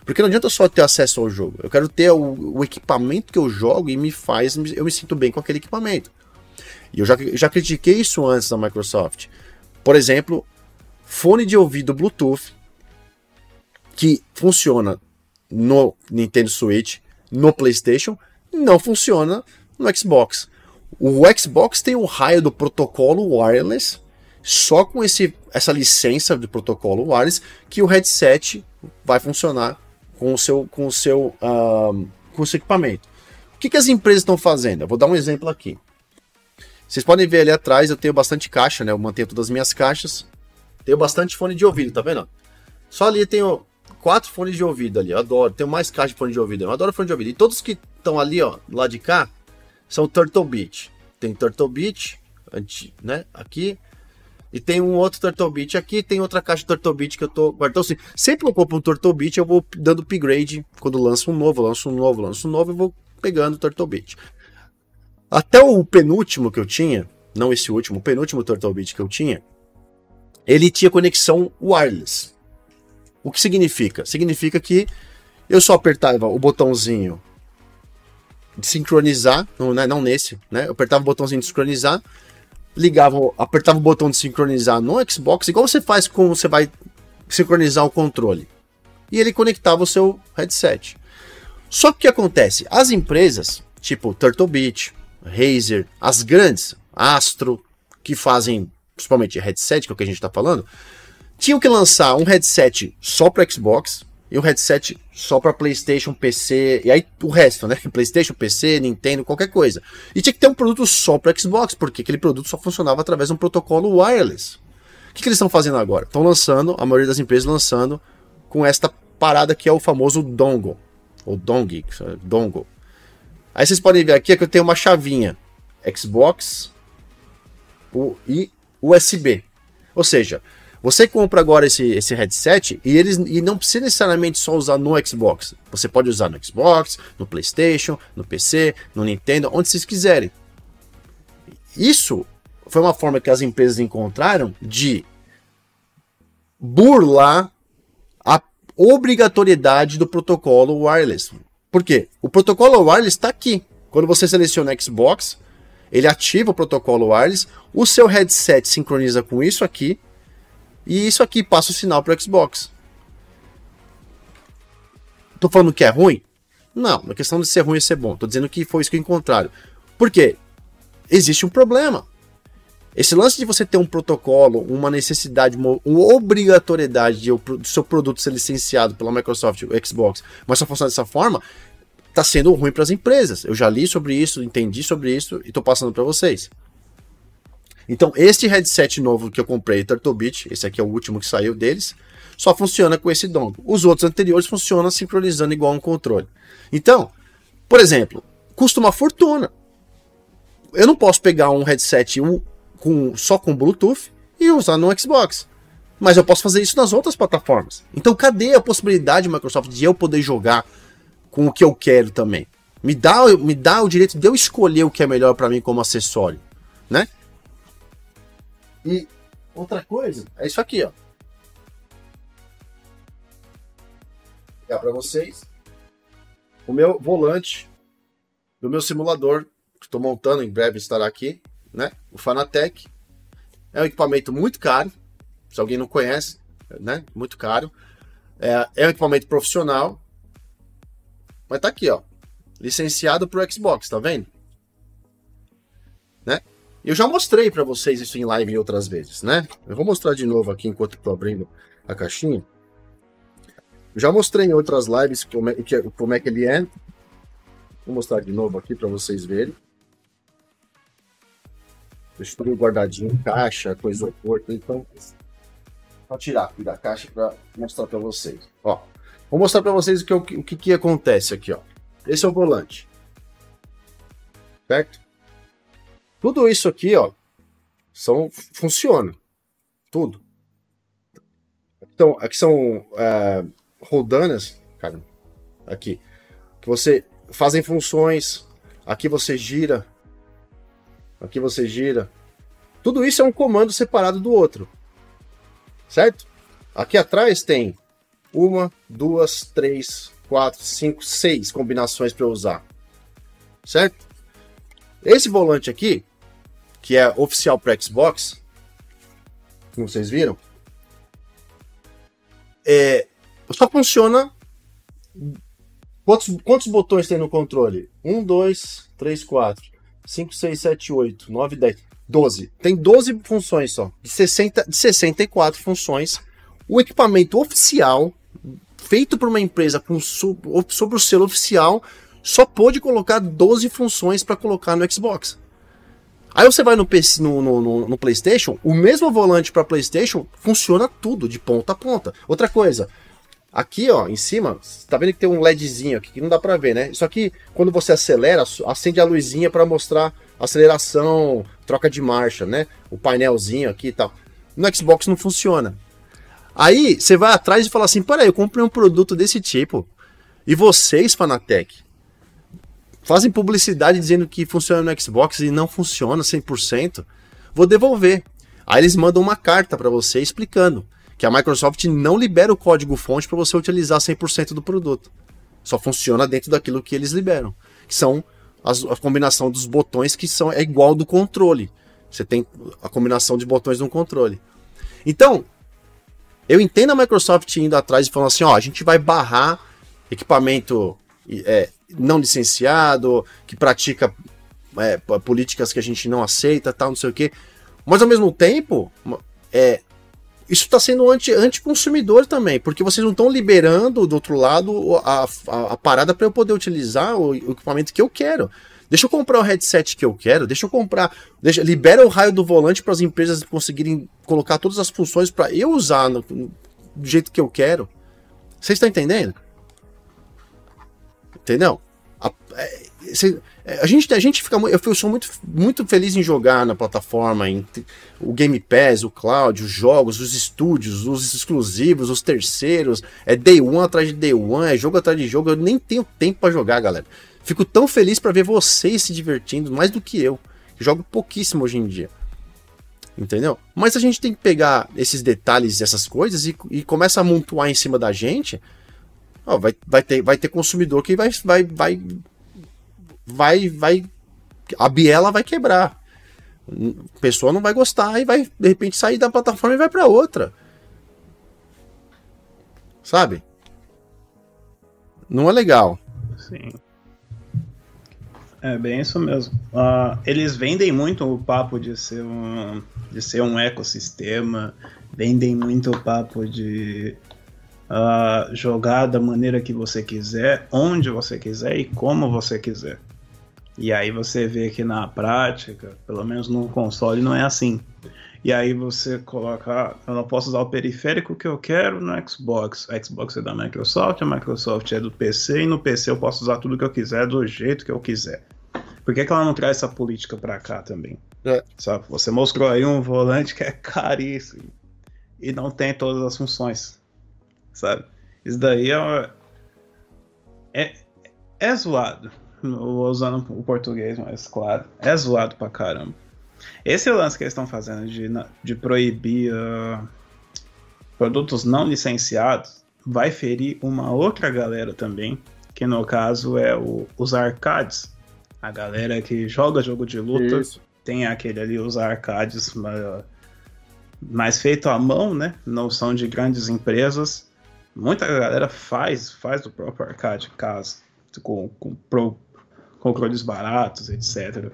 Porque não adianta só ter acesso ao jogo. Eu quero ter o, o equipamento que eu jogo e me faz, eu me sinto bem com aquele equipamento. E eu já, já critiquei isso antes da Microsoft. Por exemplo, fone de ouvido Bluetooth que funciona no Nintendo Switch, no PlayStation, não funciona no Xbox. O Xbox tem o raio do protocolo wireless, só com esse, essa licença de protocolo wireless que o headset vai funcionar com o seu, com o seu, uh, com o seu equipamento. O que, que as empresas estão fazendo? Eu vou dar um exemplo aqui. Vocês podem ver ali atrás, eu tenho bastante caixa, né? Eu mantenho todas as minhas caixas. Tenho bastante fone de ouvido, tá vendo? Só ali tenho quatro fones de ouvido ali. Eu adoro. Tenho mais caixa de fone de ouvido. Eu adoro fone de ouvido. E todos que estão ali, ó, lado de cá, são Turtle Beach. Tem Turtle Beach, né? Aqui. E tem um outro Turtle aqui, tem outra caixa de Turtle que eu tô guardando. Então, assim, sempre que eu compro um Turtle eu vou dando upgrade. Quando lanço um novo, lanço um novo, lanço um novo, eu vou pegando o Turtle. Até o penúltimo que eu tinha, não esse último, o penúltimo Turtle que eu tinha, ele tinha conexão wireless. O que significa? Significa que eu só apertava o botãozinho de sincronizar, não, né, não nesse, né? Eu apertava o botãozinho de sincronizar, ligava, apertava o botão de sincronizar no Xbox, igual você faz quando você vai sincronizar o controle. E ele conectava o seu headset. Só que o que acontece? As empresas, tipo Turtle Beach, Razer, as grandes, Astro, que fazem, principalmente headset, que é o que a gente está falando, tinham que lançar um headset só para Xbox e um headset só para PlayStation, PC e aí o resto, né? PlayStation, PC, Nintendo, qualquer coisa. E tinha que ter um produto só para Xbox, porque aquele produto só funcionava através de um protocolo wireless. O que, que eles estão fazendo agora? Estão lançando, a maioria das empresas lançando com esta parada que é o famoso dongle, ou dong, dongle. Aí vocês podem ver aqui que eu tenho uma chavinha Xbox e USB. Ou seja, você compra agora esse, esse headset e eles e não precisa necessariamente só usar no Xbox. Você pode usar no Xbox, no PlayStation, no PC, no Nintendo, onde vocês quiserem. Isso foi uma forma que as empresas encontraram de burlar a obrigatoriedade do protocolo wireless. Por quê? O protocolo wireless está aqui. Quando você seleciona Xbox, ele ativa o protocolo wireless, o seu headset sincroniza com isso aqui, e isso aqui passa o sinal para o Xbox. Tô falando que é ruim? Não, é questão de ser ruim ou ser bom. Tô dizendo que foi isso que encontraram. Por quê? Existe um problema. Esse lance de você ter um protocolo, uma necessidade, uma, obrigatoriedade de o seu produto ser licenciado pela Microsoft, o Xbox, mas só funciona dessa forma, está sendo ruim para as empresas. Eu já li sobre isso, entendi sobre isso e estou passando para vocês. Então, este headset novo que eu comprei, Turtlebit, esse aqui é o último que saiu deles, só funciona com esse dongle. Os outros anteriores funcionam sincronizando igual um controle. Então, por exemplo, custa uma fortuna. Eu não posso pegar um headset com, só com Bluetooth e usar no Xbox. Mas eu posso fazer isso nas outras plataformas. Então, cadê a possibilidade, Microsoft, de eu poder jogar com o que eu quero também? Me dá, me dá o direito de eu escolher o que é melhor para mim como acessório, né? E outra coisa é isso aqui, ó. Vou pegar para vocês o meu volante do meu simulador que estou montando, em breve estará aqui, né? O Fanatec. É um equipamento muito caro, se alguém não conhece, né? Muito caro. É, é um equipamento profissional, mas tá aqui, ó. Licenciado pro Xbox, tá vendo? Né? Eu já mostrei para vocês isso em live outras vezes, né? Eu vou mostrar de novo aqui enquanto estou abrindo a caixinha. Eu já mostrei em outras lives como é, como é que ele é. Vou mostrar de novo aqui para vocês verem. Deixa tudo guardadinho, caixa, coisa oporta. Então, vou tirar aqui da caixa para mostrar para vocês. Ó, vou mostrar para vocês o que, o que, que acontece aqui, ó. Esse é o volante. Certo? Tudo isso aqui, ó, são, funciona. Tudo. Então, aqui são é, rodanas, cara, aqui, que você fazem funções. Aqui você gira. Aqui você gira. Tudo isso é um comando separado do outro. Certo? Aqui atrás tem uma, duas, três, quatro, cinco, seis combinações para usar. Certo? Esse volante aqui, que é oficial para Xbox, como vocês viram, é, só funciona. Quantos, quantos botões tem no controle? 1, 2, 3, 4, 5, 6, 7, 8, 9, 10, 12. Tem 12 funções só. De, 60, de 64 funções. O equipamento oficial, feito por uma empresa com, sobre o selo oficial, só pôde colocar 12 funções para colocar no Xbox. Aí você vai no, PC, no, no, no PlayStation, o mesmo volante para PlayStation funciona tudo de ponta a ponta. Outra coisa, aqui ó, em cima, tá vendo que tem um LEDzinho aqui que não dá para ver, né? Isso aqui, quando você acelera, acende a luzinha para mostrar aceleração, troca de marcha, né? O painelzinho aqui e tal. No Xbox não funciona. Aí você vai atrás e fala assim: peraí, eu comprei um produto desse tipo. E vocês, Fanatec, fazem publicidade dizendo que funciona no Xbox e não funciona 100%, vou devolver. Aí eles mandam uma carta para você explicando que a Microsoft não libera o código-fonte para você utilizar 100% do produto. Só funciona dentro daquilo que eles liberam, que são as, a combinação dos botões que são é igual do controle. Você tem a combinação de botões no controle. Então, eu entendo a Microsoft indo atrás e falando assim, ó, a gente vai barrar equipamento é, não licenciado, que pratica é, políticas que a gente não aceita, tal, não sei o quê. Mas ao mesmo tempo, é, isso está sendo anti, anti-consumidor também, porque vocês não estão liberando do outro lado a, a, a parada para eu poder utilizar o, o, equipamento que eu quero. Deixa eu comprar o headset que eu quero, deixa eu comprar, deixa, libera o raio do volante para as empresas conseguirem colocar todas as funções para eu usar no, do jeito que eu quero. Vocês estão entendendo? Entendeu? A, é, é, a, gente, a gente fica. Eu sou muito, muito feliz em jogar na plataforma, em, o Game Pass, o cloud, os jogos, os estúdios, os exclusivos, os terceiros. É day one atrás de day one, é jogo atrás de jogo. Eu nem tenho tempo para jogar, galera. Fico tão feliz para ver vocês se divertindo, mais do que eu. Jogo pouquíssimo hoje em dia. Entendeu? Mas a gente tem que pegar esses detalhes, essas coisas e, e começa a montuar em cima da gente Ó, vai, vai, ter, vai ter consumidor que vai, vai, vai, vai, vai, a biela vai quebrar. A pessoa não vai gostar e vai, de repente, sair da plataforma e vai para outra. Sabe? Não é legal. Sim. É bem isso mesmo. Uh, eles vendem muito o papo de ser um, de ser um ecossistema, vendem muito o papo de uh, jogar da maneira que você quiser, onde você quiser e como você quiser. E aí você vê que na prática, pelo menos no console, não é assim. E aí você coloca, eu não posso usar o periférico que eu quero no Xbox. A Xbox é da Microsoft, a Microsoft é do PC, e no PC eu posso usar tudo que eu quiser do jeito que eu quiser. Por que, que ela não traz essa política pra cá também? É. Sabe? Você mostrou aí um volante que é caríssimo e não tem todas as funções sabe? Isso daí é, é, é zoado. Usando o português mais claro. É zoado pra caramba. Esse lance que eles estão fazendo de, de proibir uh, produtos não licenciados vai ferir uma outra galera também, que no caso é o, os arcades. A galera que joga jogo de luta Isso. tem aquele ali, os arcades mais, mais feito à mão, né? Não são de grandes empresas muita galera faz faz o próprio arcade em casa, com, com pro, controles baratos, etc.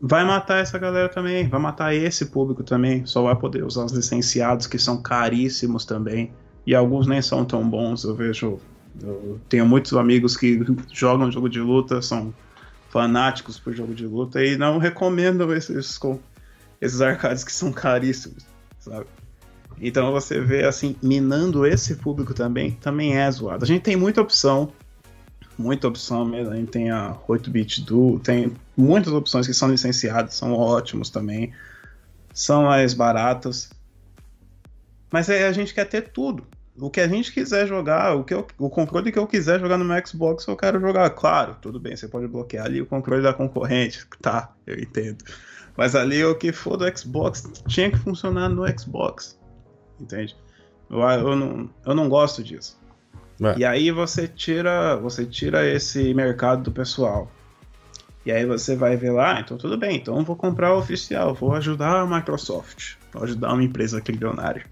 Vai matar essa galera também, vai matar esse público também. Só vai poder usar os licenciados que são caríssimos também. E alguns nem são tão bons. Eu vejo. Eu tenho muitos amigos que jogam jogo de luta, são fanáticos por jogo de luta e não recomendam esses, esses arcades que são caríssimos, sabe? Então você vê assim, minando esse público também, também é zoado. A gente tem muita opção, muita opção mesmo. A gente tem a 8-bit Duo, tem muitas opções que são licenciadas, são ótimos também, são mais baratas. Mas aí a gente quer ter tudo. O que a gente quiser jogar, o, que eu, o controle que eu quiser jogar no meu Xbox, eu quero jogar. Claro, tudo bem, você pode bloquear ali o controle da concorrente. Tá, eu entendo. Mas ali o que for do Xbox tinha que funcionar no Xbox entende? Eu, eu, não, eu não gosto disso. É. E aí você tira, você tira esse mercado do pessoal. E aí você vai ver lá, ah, então tudo bem, então eu vou comprar o oficial, vou ajudar a Microsoft, vou ajudar uma empresa trilionária.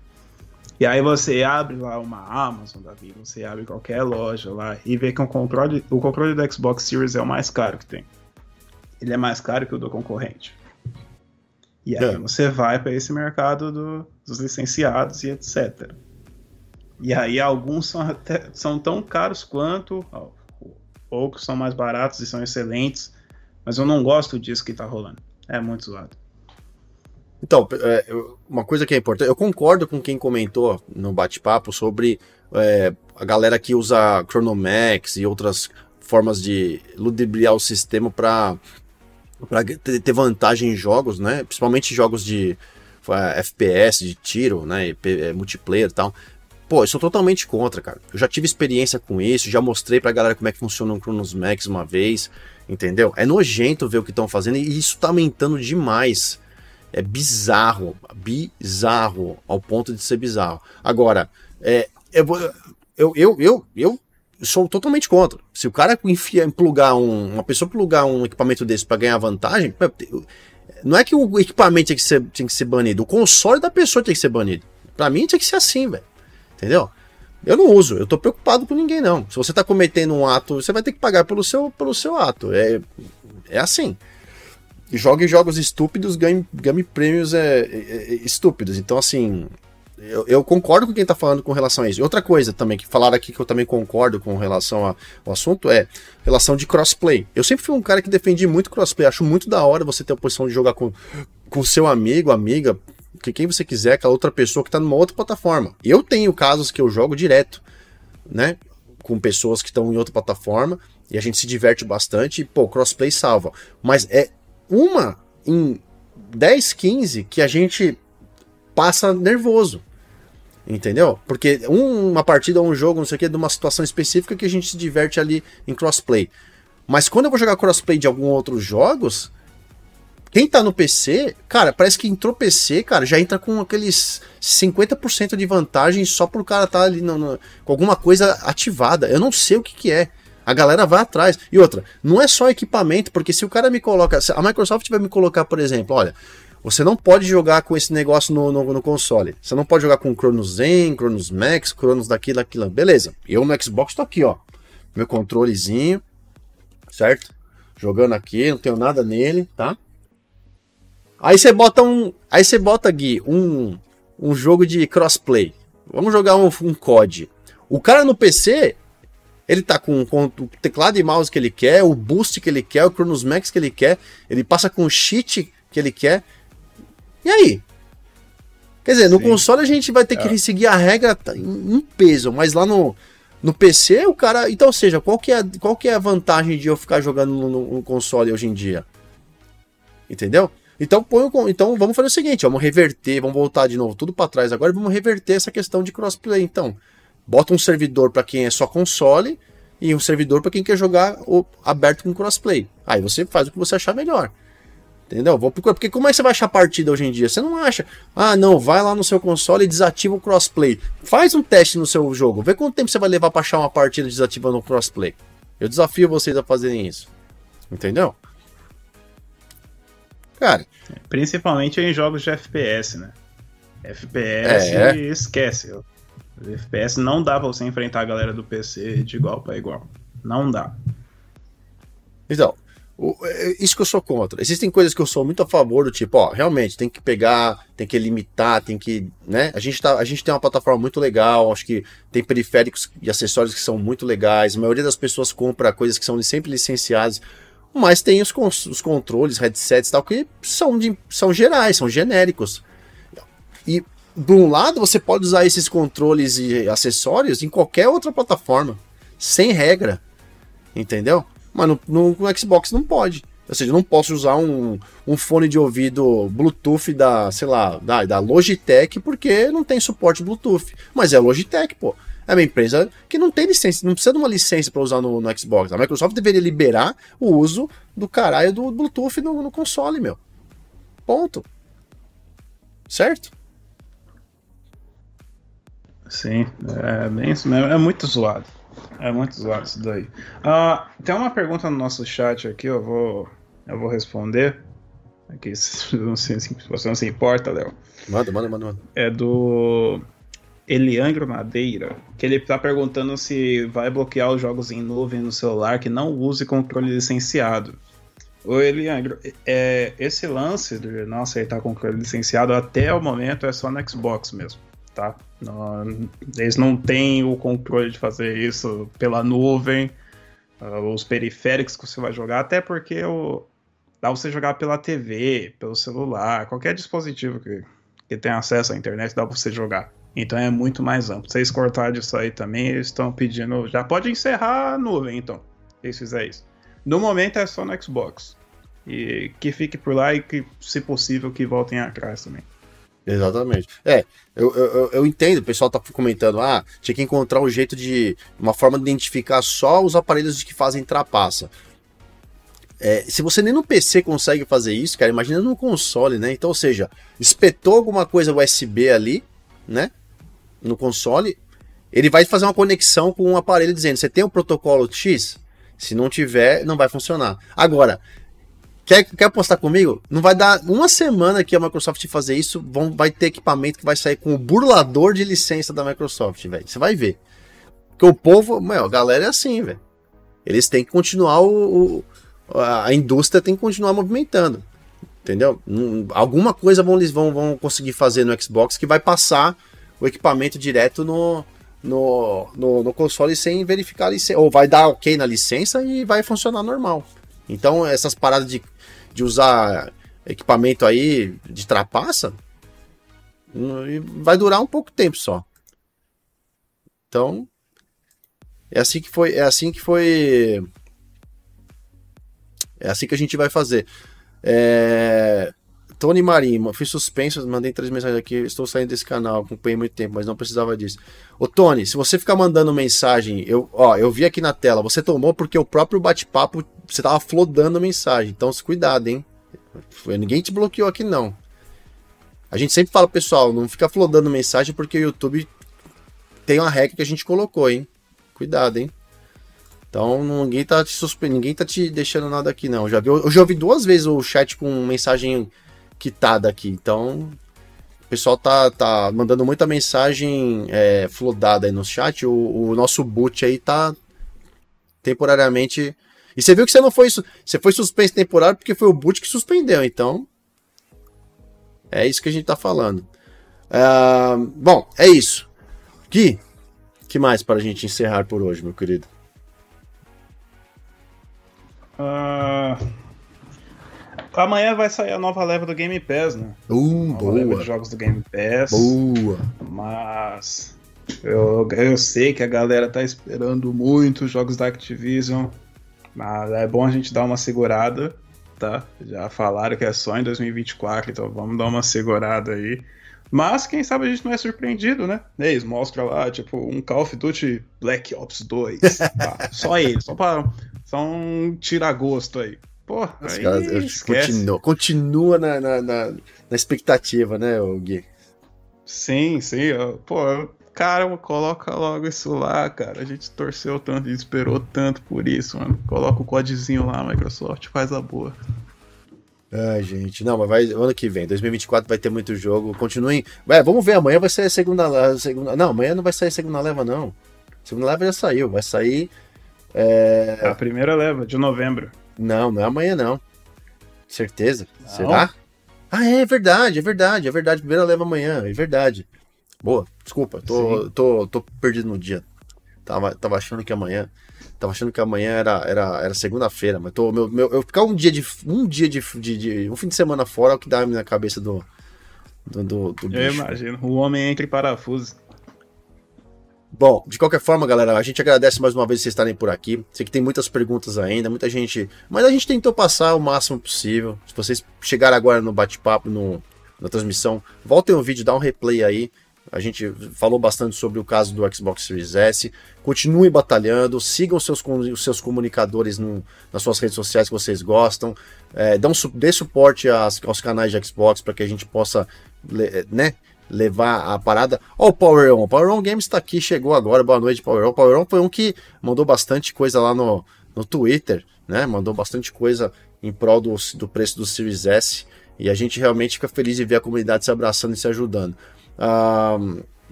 E aí você abre lá uma Amazon da vida, você abre qualquer loja lá e vê que o controle, o controle do Xbox Series é o mais caro que tem. Ele é mais caro que o do concorrente. E aí é. você vai para esse mercado do, dos licenciados e etc. E aí alguns são, até, são tão caros quanto, poucos são mais baratos e são excelentes, mas eu não gosto disso que está rolando. É muito zoado. Então, é, uma coisa que é importante, eu concordo com quem comentou no bate-papo sobre é, a galera que usa Chronomax e outras formas de ludibriar o sistema para ter vantagem em jogos, né? Principalmente jogos de FPS, de tiro, né? E, multiplayer e tal. Pô, eu sou totalmente contra, cara. Eu já tive experiência com isso, já mostrei pra galera como é que funciona o Chronos Max uma vez, entendeu? É nojento ver o que estão fazendo e isso tá aumentando demais. É bizarro, bizarro, ao ponto de ser bizarro. Agora, é, eu, eu, eu, eu, eu sou totalmente contra. Se o cara enfia, plugar um, uma pessoa plugar um equipamento desse para ganhar vantagem, não é que o equipamento tinha que, ser, tinha que ser banido, o console da pessoa tinha que ser banido. Para mim tinha que ser assim, velho. Entendeu? Eu não uso, eu tô preocupado com ninguém não. Se você tá cometendo um ato, você vai ter que pagar pelo seu, pelo seu ato. É, é assim. jogue jogos estúpidos, ganhe, ganhe prêmios é, é, é, estúpidos. Então, assim, eu, eu, concordo com quem tá falando com relação a isso. Outra coisa também que falaram aqui que eu também concordo com relação ao assunto é relação de crossplay. Eu sempre fui um cara que defendi muito crossplay. Acho muito da hora você ter a posição de jogar com com seu amigo, amiga, que quem você quiser, aquela outra pessoa que tá numa outra plataforma. Eu tenho casos que eu jogo direto, né? Com pessoas que estão em outra plataforma e a gente se diverte bastante e, pô, crossplay salva. Mas é uma em 10, 15 que a gente passa nervoso. Entendeu? Porque uma partida, um jogo, não sei o que, de uma situação específica que a gente se diverte ali em crossplay. Mas quando eu vou jogar crossplay de alguns outros jogos, quem tá no PC, cara, parece que entrou PC, cara, já entra com aqueles 50% de vantagem só por o cara tá ali no, no, com alguma coisa ativada. Eu não sei o que que é. A galera vai atrás. E outra, não é só equipamento, porque se o cara me coloca. A Microsoft vai me colocar, por exemplo, olha, você não pode jogar com esse negócio no, no, no console. Você não pode jogar com Cronos Zen, Cronos Max, Cronos daquilo, daquilo. Beleza. Eu no Xbox tô aqui, ó. Meu controlezinho, certo? Jogando aqui, não tenho nada nele, tá? Aí você bota um. Aí você bota, Gui, um, um jogo de crossplay. Vamos jogar um, um COD. O cara no PC, ele tá com, com, o teclado e mouse que ele quer, o boost que ele quer, o Cronos Max que ele quer, ele passa com o cheat que ele quer. E aí? Quer dizer, no Sim. console a gente vai ter que é. seguir a regra em peso, mas lá no, no PC o cara. Então, ou seja, qual que, é, qual que é a vantagem de eu ficar jogando no, no console hoje em dia? Entendeu? Então, põe, então vamos fazer o seguinte: vamos reverter, vamos voltar de novo tudo para trás agora e vamos reverter essa questão de crossplay. Então, bota um servidor para quem é só console e um servidor para quem quer jogar o, aberto com crossplay. Aí você faz o que você achar melhor. Entendeu? Vou procurar. Porque como é que você vai achar partida hoje em dia? Você não acha. Ah, não, vai lá no seu console e desativa o crossplay. Faz um teste no seu jogo. Vê quanto tempo você vai levar para achar uma partida desativando o crossplay. Eu desafio vocês a fazerem isso. Entendeu? Cara. Principalmente em jogos de FPS, né? FPS é. esquece. FPS não dá pra você enfrentar a galera do PC de igual para igual. Não dá. Então, isso que eu sou contra. Existem coisas que eu sou muito a favor do tipo, ó, realmente tem que pegar, tem que limitar, tem que, né? A gente, tá, a gente tem uma plataforma muito legal, acho que tem periféricos e acessórios que são muito legais. A maioria das pessoas compra coisas que são sempre licenciadas, mas tem os, os controles, headsets e tal, que são, de, são gerais, são genéricos. E, de um lado, você pode usar esses controles e acessórios em qualquer outra plataforma, sem regra. Entendeu? Mas no, no, no Xbox não pode. Ou seja, eu não posso usar um, um fone de ouvido Bluetooth da, sei lá, da, da Logitech porque não tem suporte Bluetooth. Mas é Logitech, pô. É uma empresa que não tem licença, não precisa de uma licença para usar no, no, Xbox. A Microsoft deveria liberar o uso do caralho do Bluetooth no, no console, meu. Ponto. Certo? Sim, é bem isso mesmo. É muito zoado. É muito zoado isso daí. Uh, tem uma pergunta no nosso chat aqui, eu vou, eu vou responder. Aqui, se você não se importa, Léo. Manda, manda, manda, manda. É do Eliangro Madeira, que ele está perguntando se vai bloquear os jogos em nuvem no celular que não use controle licenciado. O Eliangro, é, esse lance de não aceitar controle licenciado até o momento é só no Xbox mesmo tá? Eles não têm o controle de fazer isso pela nuvem, uh, os periféricos que você vai jogar, até porque o, dá você jogar pela TV, pelo celular, qualquer dispositivo que, que tenha acesso à internet dá pra você jogar. Então é muito mais amplo. Se eles cortarem disso aí também, eles estão pedindo. Já pode encerrar a nuvem, então. Se eles fizerem isso. No momento é só no Xbox. E que fique por lá e que, se possível, que voltem atrás também. Exatamente. É, eu, eu, eu entendo, o pessoal tá comentando, ah, tinha que encontrar um jeito de. uma forma de identificar só os aparelhos que fazem trapaça. É, se você nem no PC consegue fazer isso, cara, imagina no console, né? Então, ou seja, espetou alguma coisa USB ali, né? No console, ele vai fazer uma conexão com um aparelho dizendo: você tem o um protocolo X? Se não tiver, não vai funcionar. Agora, Quer, quer apostar comigo? Não vai dar uma semana que a Microsoft fazer isso, vão, vai ter equipamento que vai sair com o burlador de licença da Microsoft, velho. Você vai ver. Porque o povo, meu, a galera é assim, velho. Eles têm que continuar o, o, a indústria tem que continuar movimentando. Entendeu? Alguma coisa vão, eles vão, vão conseguir fazer no Xbox que vai passar o equipamento direto no, no, no, no console sem verificar a licença. Ou vai dar ok na licença e vai funcionar normal. Então, essas paradas de, de usar equipamento aí de trapaça vai durar um pouco tempo só. Então, é assim que foi, é assim que foi é assim que a gente vai fazer. É... Tony Marinho, fui suspenso, mandei três mensagens aqui, estou saindo desse canal, acompanhei muito tempo, mas não precisava disso. Ô Tony, se você ficar mandando mensagem, eu, ó, eu vi aqui na tela, você tomou porque o próprio bate-papo, você tava flodando mensagem, então cuidado, hein? Ninguém te bloqueou aqui não. A gente sempre fala, pessoal, não fica flodando mensagem porque o YouTube tem uma regra que a gente colocou, hein? Cuidado, hein? Então ninguém tá te suspe... ninguém tá te deixando nada aqui, não. Eu já vi, eu já ouvi duas vezes o chat com mensagem quitada aqui. Então, o pessoal tá, tá mandando muita mensagem é, flodada aí no chat. O, o, nosso boot aí tá temporariamente. E você viu que você não foi. Você foi suspenso temporário porque foi o boot que suspendeu. Então. É isso que a gente tá falando. Uh, bom, é isso. Gui, que mais para a gente encerrar por hoje, meu querido? Uh, amanhã vai sair a nova leva do Game Pass, né? Uh, nova boa. leva de jogos do Game Pass. Boa. Mas eu, eu sei que a galera tá esperando muito os jogos da Activision. Mas é bom a gente dar uma segurada, tá? Já falaram que é só em 2024, então vamos dar uma segurada aí. Mas quem sabe a gente não é surpreendido, né? Eles mostram lá, tipo, um Call of Duty Black Ops 2. tá? Só ele, só pra só um tira-gosto aí. Pô, aí caras, continua, continua na, na, na, na, expectativa, né, Gui? Sim, sim. Pô, cara, coloca logo isso lá, cara. A gente torceu tanto e esperou tanto por isso, mano. Coloca o codezinho lá, Microsoft, faz a boa. Ai, gente, não, mas vai ano que vem, 2024 vai ter muito jogo. Continuem. Ué, vamos ver, amanhã vai sair a segunda, a segunda. Não, amanhã não vai sair a segunda leva, não. A segunda leva já saiu, vai sair é... A primeira leva, de novembro. Não, não é amanhã, não. Certeza? Não. Será? Ah, é verdade, é verdade, é verdade. Primeira leva amanhã, é verdade. Boa, desculpa, tô, tô, tô perdido no dia. Tava, tava achando que amanhã. Tava achando que amanhã era, era, era segunda-feira, mas tô, meu, meu, eu ficar um dia de. Um dia de, de, de, Um fim de semana fora é o que dá na cabeça do. Do, do, do bicho. Eu imagino. O homem entra em parafuso. Bom, de qualquer forma, galera, a gente agradece mais uma vez vocês estarem por aqui. Sei que tem muitas perguntas ainda, muita gente. Mas a gente tentou passar o máximo possível. Se vocês chegaram agora no bate-papo, na transmissão, voltem o vídeo, dá um replay aí. A gente falou bastante sobre o caso do Xbox Series S. Continue batalhando, sigam os seus, os seus comunicadores no, nas suas redes sociais que vocês gostam. É, dão, dê suporte às, aos canais de Xbox para que a gente possa né, levar a parada. Ó, o Power On. O Power On Games está aqui, chegou agora. Boa noite, Power On. Power On foi um que mandou bastante coisa lá no, no Twitter, né? Mandou bastante coisa em prol do, do preço do Series S. E a gente realmente fica feliz de ver a comunidade se abraçando e se ajudando.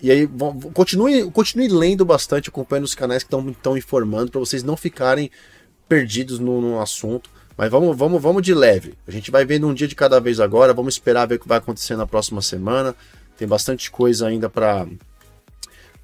E aí, continue, continue lendo bastante, acompanhando os canais que estão informando, para vocês não ficarem perdidos no, no assunto. Mas vamos, vamos, vamos de leve. A gente vai vendo um dia de cada vez agora. Vamos esperar ver o que vai acontecer na próxima semana. Tem bastante coisa ainda para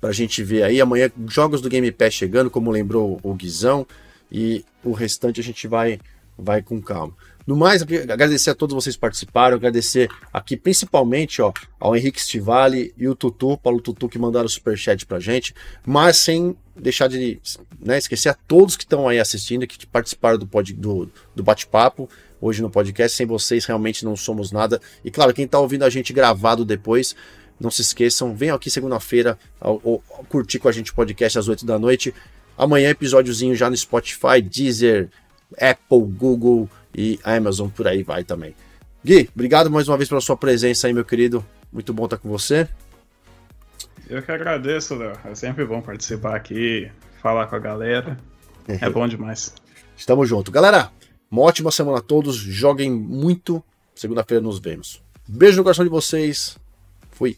a gente ver aí. Amanhã, jogos do Game Pass chegando, como lembrou o Guizão. E o restante a gente vai, vai com calma. No mais, agradecer a todos vocês que participaram, agradecer aqui principalmente ó, ao Henrique Stivali e o Tutu, Paulo Tutu, que mandaram o superchat pra gente, mas sem deixar de né, esquecer a todos que estão aí assistindo, que participaram do, do, do bate-papo hoje no podcast. Sem vocês, realmente não somos nada. E claro, quem está ouvindo a gente gravado depois, não se esqueçam, venham aqui segunda-feira curtir com a gente o podcast às 8 da noite. Amanhã, episódiozinho já no Spotify, Deezer, Apple, Google e Amazon, por aí vai também. Gui, obrigado mais uma vez pela sua presença aí, meu querido. Muito bom estar com você. Eu que agradeço, Léo. É sempre bom participar aqui, falar com a galera. É bom demais. Estamos junto. Galera, uma ótima semana a todos. Joguem muito. Segunda-feira nos vemos. Beijo no coração de vocês. Fui.